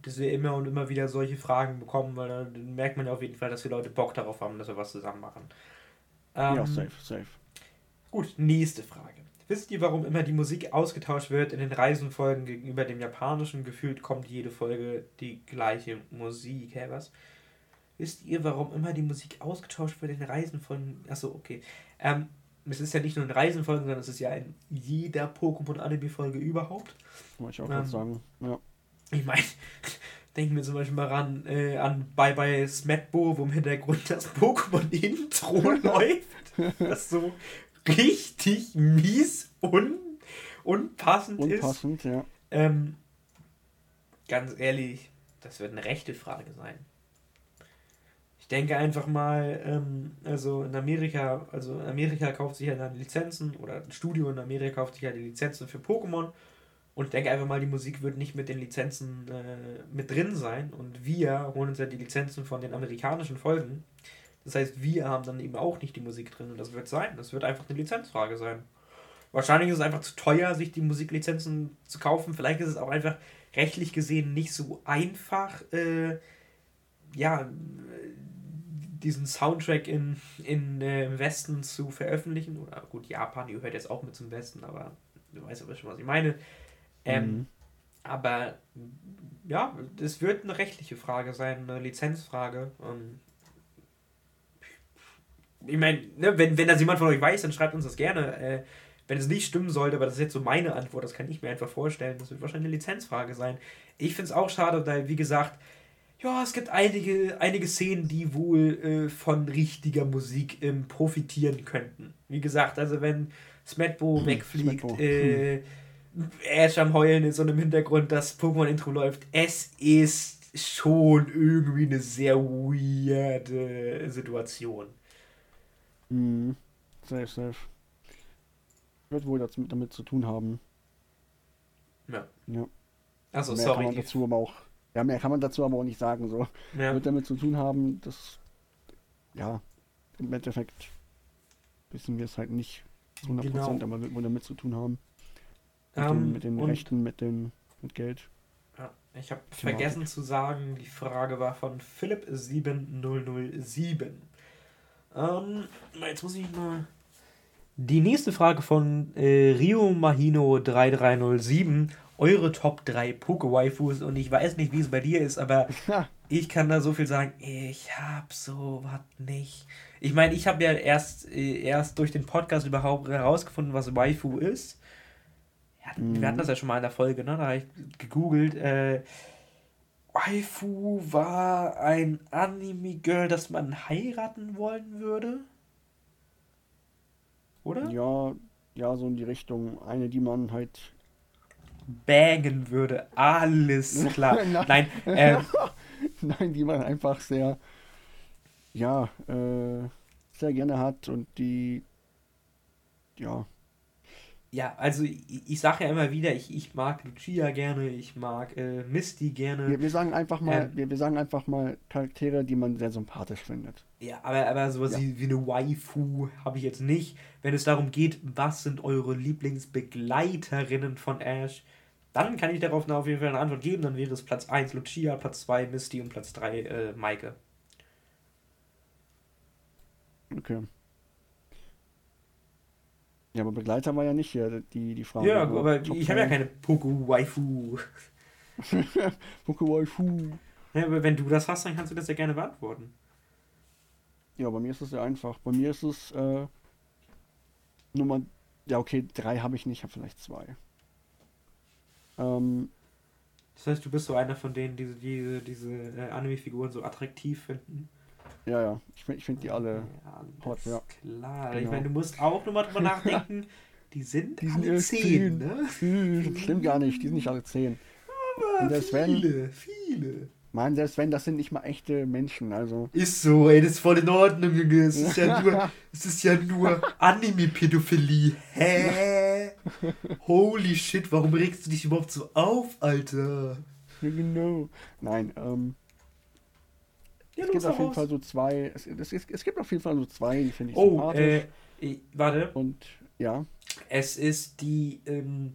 dass wir immer und immer wieder solche Fragen bekommen, weil dann merkt man ja auf jeden Fall, dass die Leute Bock darauf haben, dass wir was zusammen machen. Ähm, ja, safe, safe. Gut, nächste Frage. Wisst ihr, warum immer die Musik ausgetauscht wird in den Reisenfolgen gegenüber dem japanischen? Gefühlt kommt jede Folge die gleiche Musik. Hä, was? Wisst ihr, warum immer die Musik ausgetauscht wird in Reisenfolgen? Achso, okay. Ähm, es ist ja nicht nur in Reisenfolgen, sondern es ist ja in jeder Pokémon-Anime-Folge überhaupt. Wollte ich auch ähm, sagen, ja. Ich meine, denken wir zum Beispiel mal ran, äh, an Bye Bye Smetbo, wo im Hintergrund das Pokémon-Intro läuft. Das so richtig mies und unpassend, unpassend ist. Ja. Ähm, ganz ehrlich, das wird eine rechte Frage sein. Ich denke einfach mal, ähm, also in Amerika, also Amerika kauft sich ja dann Lizenzen oder ein Studio in Amerika kauft sich ja die Lizenzen für Pokémon und denke einfach mal, die Musik wird nicht mit den Lizenzen äh, mit drin sein und wir holen uns ja die Lizenzen von den amerikanischen Folgen. Das heißt, wir haben dann eben auch nicht die Musik drin und das wird sein. Das wird einfach eine Lizenzfrage sein. Wahrscheinlich ist es einfach zu teuer, sich die Musiklizenzen zu kaufen. Vielleicht ist es auch einfach rechtlich gesehen nicht so einfach, äh, ja, diesen Soundtrack in, in äh, im Westen zu veröffentlichen. Oder gut, Japan gehört jetzt auch mit zum Westen, aber du weißt aber schon, was ich meine. Ähm, mhm. Aber ja, es wird eine rechtliche Frage sein, eine Lizenzfrage. Ähm, ich meine, ne, wenn, wenn das jemand von euch weiß, dann schreibt uns das gerne. Äh, wenn es nicht stimmen sollte, aber das ist jetzt so meine Antwort, das kann ich mir einfach vorstellen. Das wird wahrscheinlich eine Lizenzfrage sein. Ich finde es auch schade, weil, wie gesagt, ja, es gibt einige, einige Szenen, die wohl äh, von richtiger Musik ähm, profitieren könnten. Wie gesagt, also wenn Smetbo hm, wegfliegt, Smetbo. Äh, hm. Ash am Heulen in so einem Hintergrund, das Pokémon-Intro läuft, es ist schon irgendwie eine sehr weirde Situation. Mhm. Safe, safe. Wird wohl damit, damit zu tun haben. Ja. Ja. Also, mehr sorry. Kann man dazu aber auch, ja, mehr kann man dazu aber auch nicht sagen. So. Ja. Wird damit zu tun haben, dass, ja, im Endeffekt wissen wir es halt nicht 100%, genau. aber wird wohl damit zu tun haben. Mit um, den, ähm, mit den Rechten, mit, den, mit Geld. Ja, ich habe vergessen zu sagen, die Frage war von Philipp7007. Ähm, jetzt muss ich mal. Die nächste Frage von äh, Rio Mahino 3307. Eure Top 3 Poke-Waifus. Und ich weiß nicht, wie es bei dir ist, aber ja. ich kann da so viel sagen. Ich hab sowas nicht. Ich meine, ich habe ja erst, äh, erst durch den Podcast überhaupt herausgefunden, was Waifu ist. Ja, mhm. Wir hatten das ja schon mal in der Folge, ne? Da habe ich gegoogelt. Äh, Waifu war ein Anime-Girl, das man heiraten wollen würde? Oder? Ja, ja, so in die Richtung. Eine, die man halt. Bagen würde. Alles klar. Nein. Nein, äh, Nein, die man einfach sehr. Ja, äh, sehr gerne hat und die. Ja, ja, also ich, ich sage ja immer wieder, ich, ich mag Lucia gerne, ich mag äh, Misty gerne. Wir, wir sagen einfach mal, ähm, wir, wir sagen einfach mal Charaktere, die man sehr sympathisch findet. Ja, aber, aber sowas ja. wie, wie eine Waifu habe ich jetzt nicht. Wenn es darum geht, was sind eure Lieblingsbegleiterinnen von Ash, dann kann ich darauf auf jeden Fall eine Antwort geben. Dann wäre es Platz 1 Lucia, Platz 2 Misty und Platz 3 äh, Maike. Okay. Ja, aber Begleiter war ja nicht hier die, die Frage. Ja, aber ich habe ja keine Poku-Waifu. Poku-Waifu. Ja, aber wenn du das hast, dann kannst du das ja gerne beantworten. Ja, bei mir ist es sehr einfach. Bei mir ist es äh, Nummer. Ja, okay, drei habe ich nicht, ich habe vielleicht zwei. Ähm, das heißt, du bist so einer von denen, die diese, diese äh, Anime-Figuren so attraktiv finden. Ja, ja. Ich, ich finde die alle ja, hot, ja. Klar. Genau. Ich meine, du musst auch nochmal drüber nachdenken. Die sind, die alle zehn, ne? Stimmt gar nicht, die sind nicht alle zehn. Aber viele, wenn, viele. Mann, selbst wenn, das sind nicht mal echte Menschen, also. Ist so, ey, das ist voll in Ordnung, Junge. Es ist ja nur, es ist ja nur Anime-Pädophilie. Hä? Holy shit, warum regst du dich überhaupt so auf, Alter? Genau. Nein, ähm, ja, es gibt auf jeden Fall so zwei. Es, es, es, es, gibt auf jeden Fall so zwei, die finde ich oh, sympathisch. Äh, warte. Und ja. Es ist die, ähm,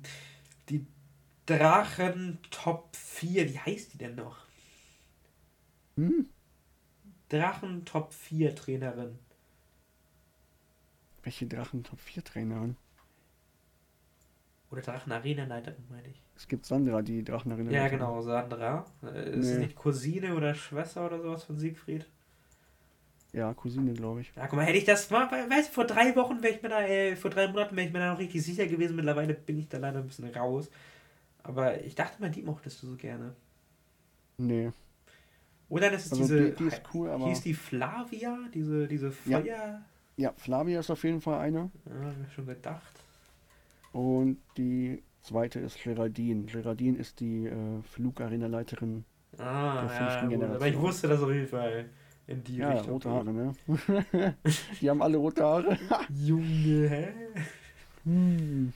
die Drachen Top 4. Wie heißt die denn noch? Hm? Drachen Top 4 Trainerin. Welche Drachen Top 4 Trainerin? Oder Drachen-Arena-Leiterin, meine ich. Es gibt Sandra, die Drachenarena. Ja, genau, Sandra. Äh, ist nee. es nicht Cousine oder Schwester oder sowas von Siegfried? Ja, Cousine, glaube ich. Ja, guck mal, hätte ich das mal, weißt du, vor drei Wochen wäre ich mir da, äh, vor drei Monaten wäre ich mir da noch richtig sicher gewesen. Mittlerweile bin ich da leider ein bisschen raus. Aber ich dachte mal, die mochtest du so gerne. Nee. Oder das ist also diese. Die, die ist cool, aber. Hieß die Flavia? Diese, diese Feuer. Ja. ja, Flavia ist auf jeden Fall eine. Ja, hab ich schon gedacht. Und die zweite ist Geraldine. Geraldine ist die äh, Flugarena-Leiterin ah, der fünften ja, Generation. Aber ich wusste das auf jeden Fall in die ja, Richtung. rote Haare, ne? die haben alle rote Haare. Junge, hä? Hm.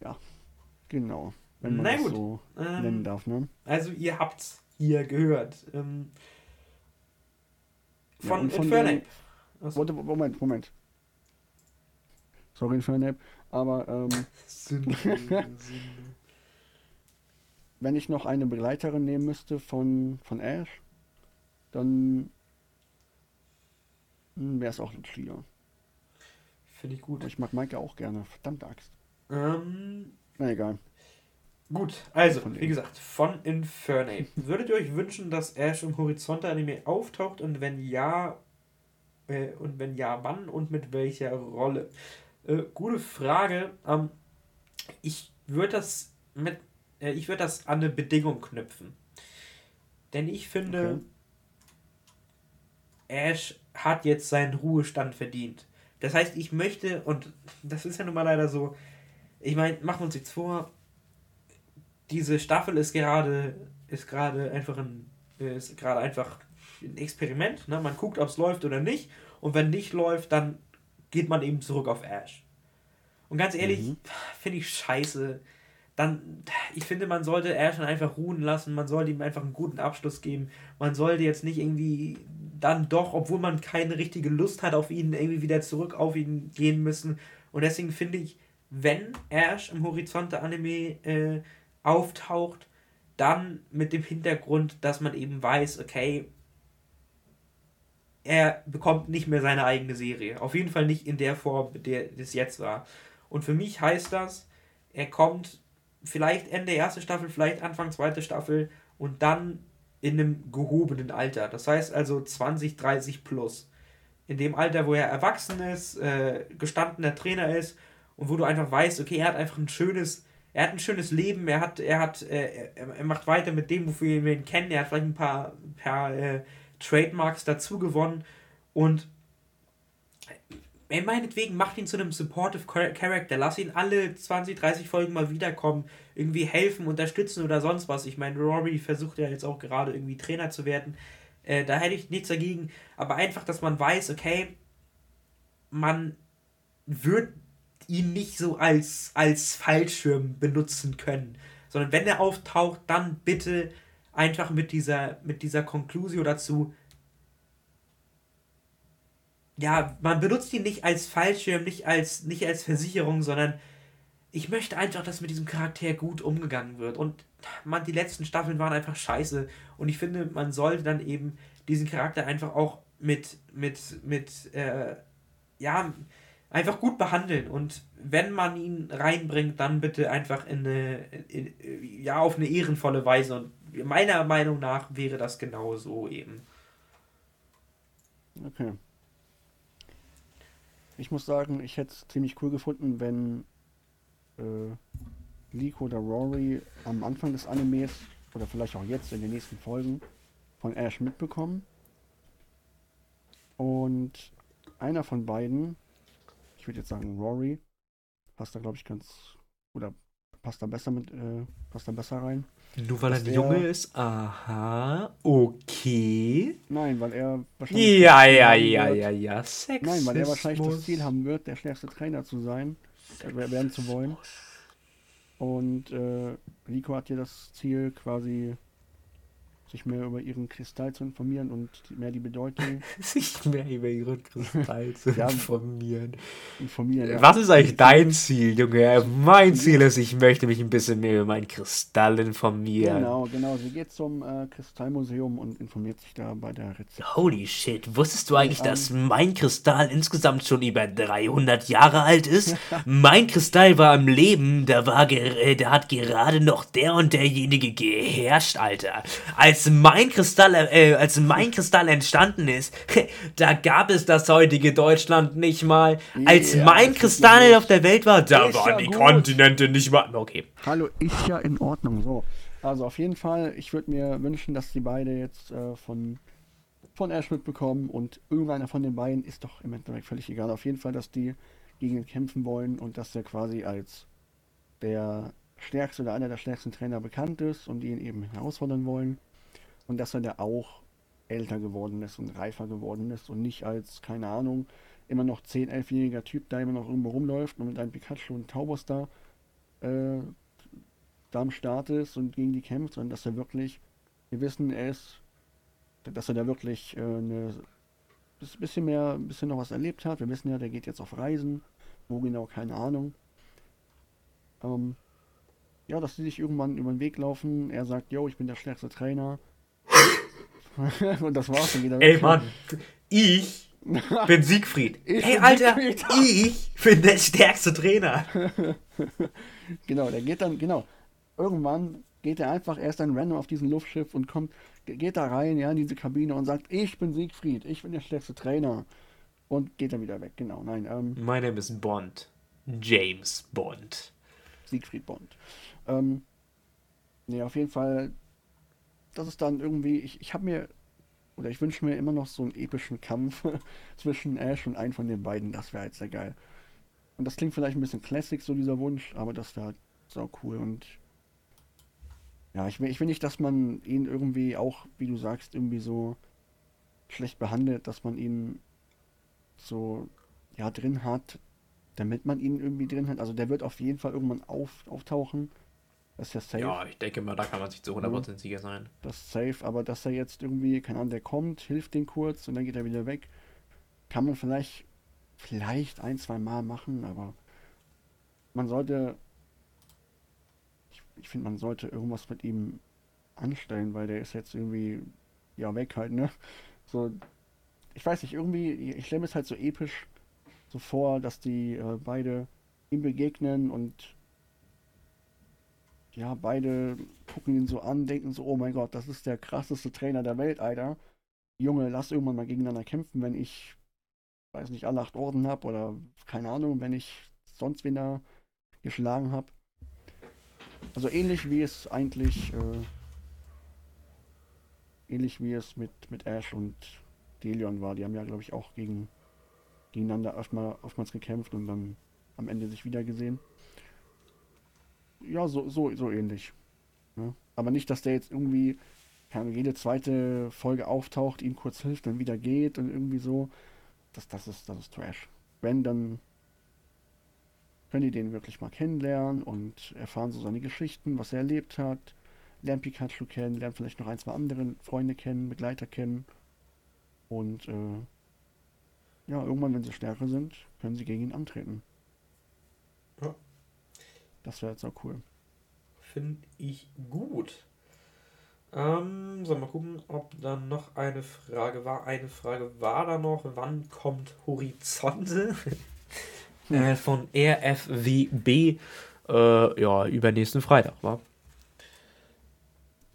Ja, genau. Wenn man Na das gut. so ähm, nennen darf, ne? Also ihr habt's hier gehört. Ähm, Von, ja, von Infernape. Warte, Moment, Moment. Sorry, Infernape, aber ähm, Sünde, Sünde. wenn ich noch eine Begleiterin nehmen müsste von, von Ash, dann wäre es auch ein Trio. Finde ich gut. Ich mag Maike auch gerne. Verdammte Axt. Ähm, Na egal. gut, also, Von wie gesagt, von Infernape. Würdet ihr euch wünschen, dass Ash im Horizonte-Anime auftaucht und wenn ja, äh, und wenn ja, wann und mit welcher Rolle? Äh, gute Frage. Ähm, ich würde das mit, äh, ich würde das an eine Bedingung knüpfen. Denn ich finde, Ash hat jetzt seinen Ruhestand verdient. Das heißt, ich möchte, und das ist ja nun mal leider so, ich meine, machen wir uns jetzt vor, diese Staffel ist gerade, ist gerade einfach ein, ist gerade einfach ein Experiment. Ne? Man guckt, ob es läuft oder nicht. Und wenn nicht läuft, dann geht man eben zurück auf Ash. Und ganz ehrlich, Mhm. finde ich scheiße. Dann, ich finde, man sollte Ash dann einfach ruhen lassen. Man sollte ihm einfach einen guten Abschluss geben. Man sollte jetzt nicht irgendwie dann doch, obwohl man keine richtige Lust hat auf ihn, irgendwie wieder zurück auf ihn gehen müssen. Und deswegen finde ich, wenn Ash im Horizonte-Anime äh, auftaucht, dann mit dem Hintergrund, dass man eben weiß, okay, er bekommt nicht mehr seine eigene Serie. Auf jeden Fall nicht in der Form, mit der es jetzt war. Und für mich heißt das, er kommt vielleicht Ende erste Staffel, vielleicht Anfang zweite Staffel und dann in einem gehobenen Alter. Das heißt also 20, 30 plus. In dem Alter, wo er erwachsen ist, äh, gestandener Trainer ist und wo du einfach weißt, okay, er hat einfach ein schönes, er hat ein schönes Leben, er hat, er hat, äh, er macht weiter mit dem, wofür wir ihn kennen, er hat vielleicht ein paar, paar äh, Trademarks dazu gewonnen und meinetwegen macht ihn zu einem supportive Char- Character, lass ihn alle 20, 30 Folgen mal wiederkommen, irgendwie helfen, unterstützen oder sonst was. Ich meine, Rory versucht ja jetzt auch gerade irgendwie Trainer zu werden. Äh, da hätte ich nichts dagegen, aber einfach, dass man weiß, okay, man wird ihn nicht so als, als Fallschirm benutzen können, sondern wenn er auftaucht, dann bitte einfach mit dieser, mit dieser Conclusio dazu, ja, man benutzt ihn nicht als Fallschirm, nicht als, nicht als Versicherung, sondern ich möchte einfach, dass mit diesem Charakter gut umgegangen wird. Und man, die letzten Staffeln waren einfach scheiße. Und ich finde, man sollte dann eben diesen Charakter einfach auch mit, mit, mit, äh, ja, einfach gut behandeln. Und wenn man ihn reinbringt, dann bitte einfach in eine, in, ja, auf eine ehrenvolle Weise. Und meiner Meinung nach wäre das genau so eben. Okay. Ich muss sagen, ich hätte es ziemlich cool gefunden, wenn äh, Liko oder Rory am Anfang des Animes oder vielleicht auch jetzt in den nächsten Folgen von Ash mitbekommen. Und einer von beiden, ich würde jetzt sagen Rory, passt da glaube ich ganz oder passt da besser mit, äh, passt da besser rein. Nur weil er ein Junge ist? Aha, okay. Nein, weil er wahrscheinlich Ja, ja, ja, ja, ja. Sexismus. Nein, weil er wahrscheinlich das Ziel haben wird, der stärkste Trainer zu sein, äh, werden zu wollen. Und äh, Rico hat hier das Ziel, quasi sich mehr über ihren Kristall zu informieren und mehr die Bedeutung Sich mehr über ihren Kristall zu informieren. informieren. ja. Was ist eigentlich dein Ziel, Junge? Mein Ziel ist, ich möchte mich ein bisschen mehr über meinen Kristall informieren. Genau, genau. Sie geht zum äh, Kristallmuseum und informiert sich da bei der Rezeption. Holy shit, wusstest du eigentlich, Ähm. dass mein Kristall insgesamt schon über 300 Jahre alt ist? mein Kristall war im Leben, da war ger- äh, da hat gerade noch der und derjenige geherrscht, Alter. Als mein Kristall äh, als mein Kristall entstanden ist, da gab es das heutige Deutschland nicht mal. Als Ja, mein Kristall auf der Welt war, da Ist waren ja die gut. Kontinente nicht mal. Okay. Hallo, ist ja in Ordnung. So. Also auf jeden Fall, ich würde mir wünschen, dass die beide jetzt äh, von, von Ash mitbekommen und irgendeiner von den beiden ist doch im Endeffekt völlig egal. Auf jeden Fall, dass die gegen ihn kämpfen wollen und dass er quasi als der stärkste oder einer der stärksten Trainer bekannt ist und die ihn eben herausfordern wollen. Und dass er da auch älter geworden ist und reifer geworden ist und nicht als, keine Ahnung, immer noch 10-, 11-jähriger Typ, der immer noch irgendwo rumläuft und mit einem Pikachu und Taubos da äh, da am Start ist und gegen die kämpft, sondern dass er wirklich, wir wissen, er ist, dass er da wirklich äh, ein bisschen mehr, ein bisschen noch was erlebt hat. Wir wissen ja, der geht jetzt auf Reisen. Wo genau, keine Ahnung. Ähm, ja, dass sie sich irgendwann über den Weg laufen. Er sagt, yo, ich bin der stärkste Trainer. Und das war's dann wieder. Ey, Mann, ich bin Siegfried. Ich hey, bin Alter, Siegfried. ich bin der stärkste Trainer. genau, der geht dann, genau. Irgendwann geht er einfach erst ein random auf diesen Luftschiff und kommt, geht da rein, ja, in diese Kabine und sagt, ich bin Siegfried, ich bin der stärkste Trainer. Und geht dann wieder weg, genau. Nein, ähm, mein Name ist Bond. James Bond. Siegfried Bond. Ähm, nee, auf jeden Fall, das ist dann irgendwie, ich, ich habe mir, oder ich wünsche mir immer noch so einen epischen Kampf zwischen Ash und einem von den beiden. Das wäre halt sehr geil. Und das klingt vielleicht ein bisschen classic, so dieser Wunsch, aber das wäre halt so cool und ja, ich will, ich will nicht, dass man ihn irgendwie auch, wie du sagst, irgendwie so schlecht behandelt, dass man ihn so ja drin hat, damit man ihn irgendwie drin hat. Also der wird auf jeden Fall irgendwann auf, auftauchen. Das ist ja safe. Ja, ich denke mal, da kann man sich zu 100% sicher sein. Das ist safe, aber dass er jetzt irgendwie, keine Ahnung, der kommt, hilft den kurz und dann geht er wieder weg, kann man vielleicht, vielleicht ein, zwei Mal machen, aber man sollte, ich, ich finde, man sollte irgendwas mit ihm anstellen, weil der ist jetzt irgendwie, ja, weg halt, ne? So, ich weiß nicht, irgendwie, ich stelle mir es halt so episch so vor, dass die äh, beide ihm begegnen und ja, beide gucken ihn so an, denken so, oh mein Gott, das ist der krasseste Trainer der Welt, Alter. Junge, lass irgendwann mal gegeneinander kämpfen, wenn ich, weiß nicht, alle acht Orden habe oder keine Ahnung, wenn ich sonst wen da geschlagen habe. Also ähnlich wie es eigentlich, äh, ähnlich wie es mit, mit Ash und Delion war. Die haben ja, glaube ich, auch gegen, gegeneinander oftmal, oftmals gekämpft und dann am Ende sich wieder gesehen. Ja, so, so, so ähnlich. Ne? Aber nicht, dass der jetzt irgendwie jede zweite Folge auftaucht, ihm kurz hilft, dann wieder geht und irgendwie so. Das, das, ist, das ist Trash. Wenn, dann können die den wirklich mal kennenlernen und erfahren so seine Geschichten, was er erlebt hat. Lernt Pikachu kennen, lernt vielleicht noch ein, zwei andere Freunde kennen, Begleiter kennen. Und äh, ja, irgendwann, wenn sie stärker sind, können sie gegen ihn antreten. Das wäre jetzt auch cool. Finde ich gut. Ähm, so, mal gucken, ob da noch eine Frage war. Eine Frage war da noch, wann kommt Horizonte äh, von RFWB? Äh, ja, übernächsten Freitag, wa?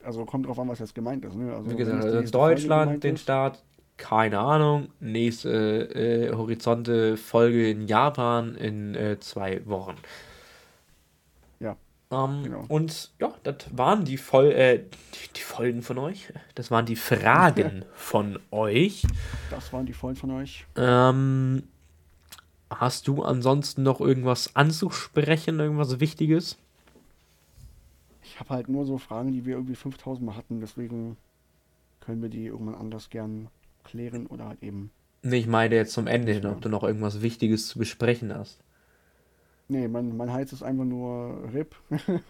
Also kommt drauf an, was jetzt gemeint ist. Ne? Also, Wie gesagt, also Deutschland den Start keine Ahnung, nächste äh, Horizonte-Folge in Japan in äh, zwei Wochen. Ähm, genau. Und ja, das waren die, Voll äh, die, die, Folgen von euch. Das waren die Fragen von euch. Das waren die Folgen von euch. Ähm, hast du ansonsten noch irgendwas anzusprechen, irgendwas Wichtiges? Ich habe halt nur so Fragen, die wir irgendwie 5000 Mal hatten, deswegen können wir die irgendwann anders gern klären oder halt eben. Nee, ich meine jetzt zum Ende hin, ob du noch irgendwas Wichtiges zu besprechen hast. Nee, mein, mein Hals ist einfach nur RIP. ne,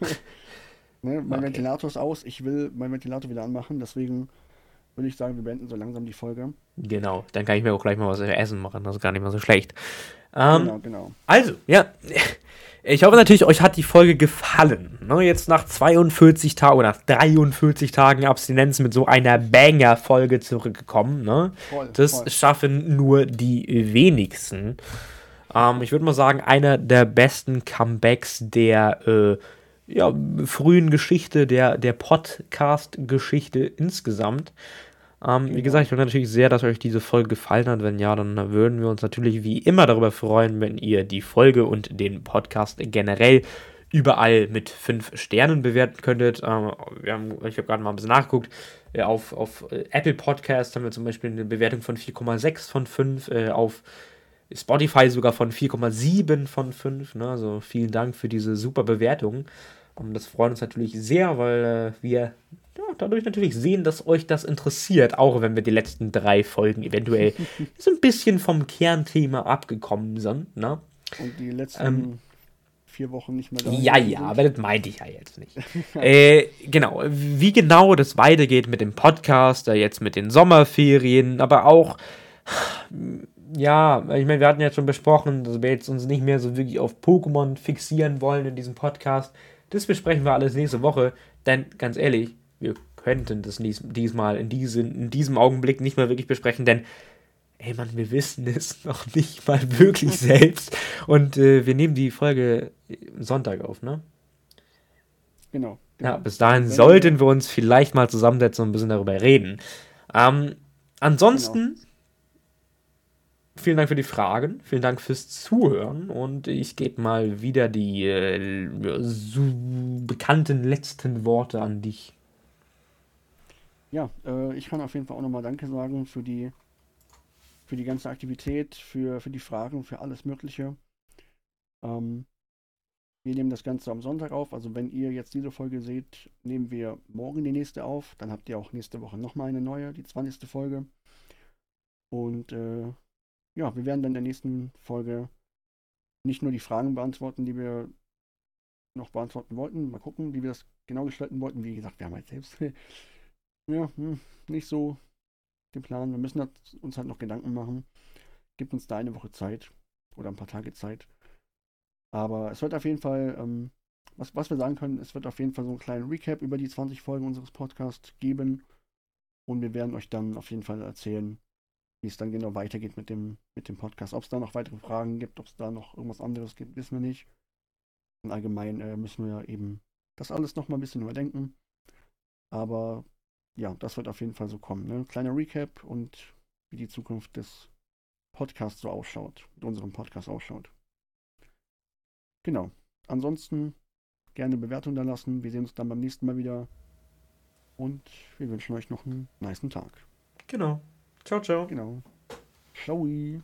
mein okay. Ventilator ist aus. Ich will meinen Ventilator wieder anmachen, deswegen würde ich sagen, wir beenden so langsam die Folge. Genau, dann kann ich mir auch gleich mal was essen machen, das ist gar nicht mal so schlecht. Ähm, genau, genau. Also, ja, ich hoffe natürlich, euch hat die Folge gefallen. Ne, jetzt nach 42 Tagen oder nach 43 Tagen Abstinenz mit so einer Banger-Folge zurückgekommen. Ne? Voll, das voll. schaffen nur die wenigsten. Ähm, ich würde mal sagen, einer der besten Comebacks der äh, ja, frühen Geschichte, der, der Podcast-Geschichte insgesamt. Ähm, wie gesagt, ich hoffe natürlich sehr, dass euch diese Folge gefallen hat. Wenn ja, dann würden wir uns natürlich wie immer darüber freuen, wenn ihr die Folge und den Podcast generell überall mit 5 Sternen bewerten könntet. Ähm, haben, ich habe gerade mal ein bisschen nachgeguckt. Äh, auf, auf äh, Apple Podcast haben wir zum Beispiel eine Bewertung von 4,6 von 5. Äh, auf Spotify sogar von 4,7 von 5. Ne? Also vielen Dank für diese super Bewertung. Und das freut uns natürlich sehr, weil äh, wir ja, dadurch natürlich sehen, dass euch das interessiert, auch wenn wir die letzten drei Folgen eventuell so ein bisschen vom Kernthema abgekommen sind. Ne? Und die letzten ähm, vier Wochen nicht mehr da. Ja, ja, aber das meinte ich ja jetzt nicht. äh, genau, wie genau das weitergeht mit dem Podcast, jetzt mit den Sommerferien, aber auch Ja, ich meine, wir hatten ja schon besprochen, dass wir jetzt uns nicht mehr so wirklich auf Pokémon fixieren wollen in diesem Podcast. Das besprechen wir alles nächste Woche, denn ganz ehrlich, wir könnten das diesmal in, diesen, in diesem Augenblick nicht mehr wirklich besprechen, denn ey Mann, wir wissen es noch nicht mal wirklich selbst. Und äh, wir nehmen die Folge Sonntag auf, ne? Genau. genau. Ja, bis dahin Wenn sollten wir uns vielleicht mal zusammensetzen und ein bisschen darüber reden. Ähm, ansonsten, genau. Vielen Dank für die Fragen, vielen Dank fürs Zuhören und ich gebe mal wieder die äh, so bekannten letzten Worte an dich. Ja, äh, ich kann auf jeden Fall auch nochmal Danke sagen für die für die ganze Aktivität, für, für die Fragen, für alles Mögliche. Ähm, wir nehmen das Ganze am Sonntag auf. Also wenn ihr jetzt diese Folge seht, nehmen wir morgen die nächste auf. Dann habt ihr auch nächste Woche nochmal eine neue, die 20. Folge. Und äh, ja, wir werden dann in der nächsten Folge nicht nur die Fragen beantworten, die wir noch beantworten wollten. Mal gucken, wie wir das genau gestalten wollten. Wie gesagt, wir haben halt selbst ja, hm, nicht so den Plan. Wir müssen uns halt noch Gedanken machen. Gibt uns da eine Woche Zeit oder ein paar Tage Zeit. Aber es wird auf jeden Fall, ähm, was, was wir sagen können, es wird auf jeden Fall so einen kleinen Recap über die 20 Folgen unseres Podcasts geben. Und wir werden euch dann auf jeden Fall erzählen, wie es dann genau weitergeht mit dem, mit dem Podcast. Ob es da noch weitere Fragen gibt, ob es da noch irgendwas anderes gibt, wissen wir nicht. Und allgemein äh, müssen wir eben das alles noch mal ein bisschen überdenken. Aber ja, das wird auf jeden Fall so kommen. Ne? Kleiner Recap und wie die Zukunft des Podcasts so ausschaut, mit unserem Podcast ausschaut. Genau. Ansonsten gerne Bewertung da lassen. Wir sehen uns dann beim nächsten Mal wieder. Und wir wünschen euch noch einen niceen Tag. Genau. Ciao, ciao. Genau. Ciao.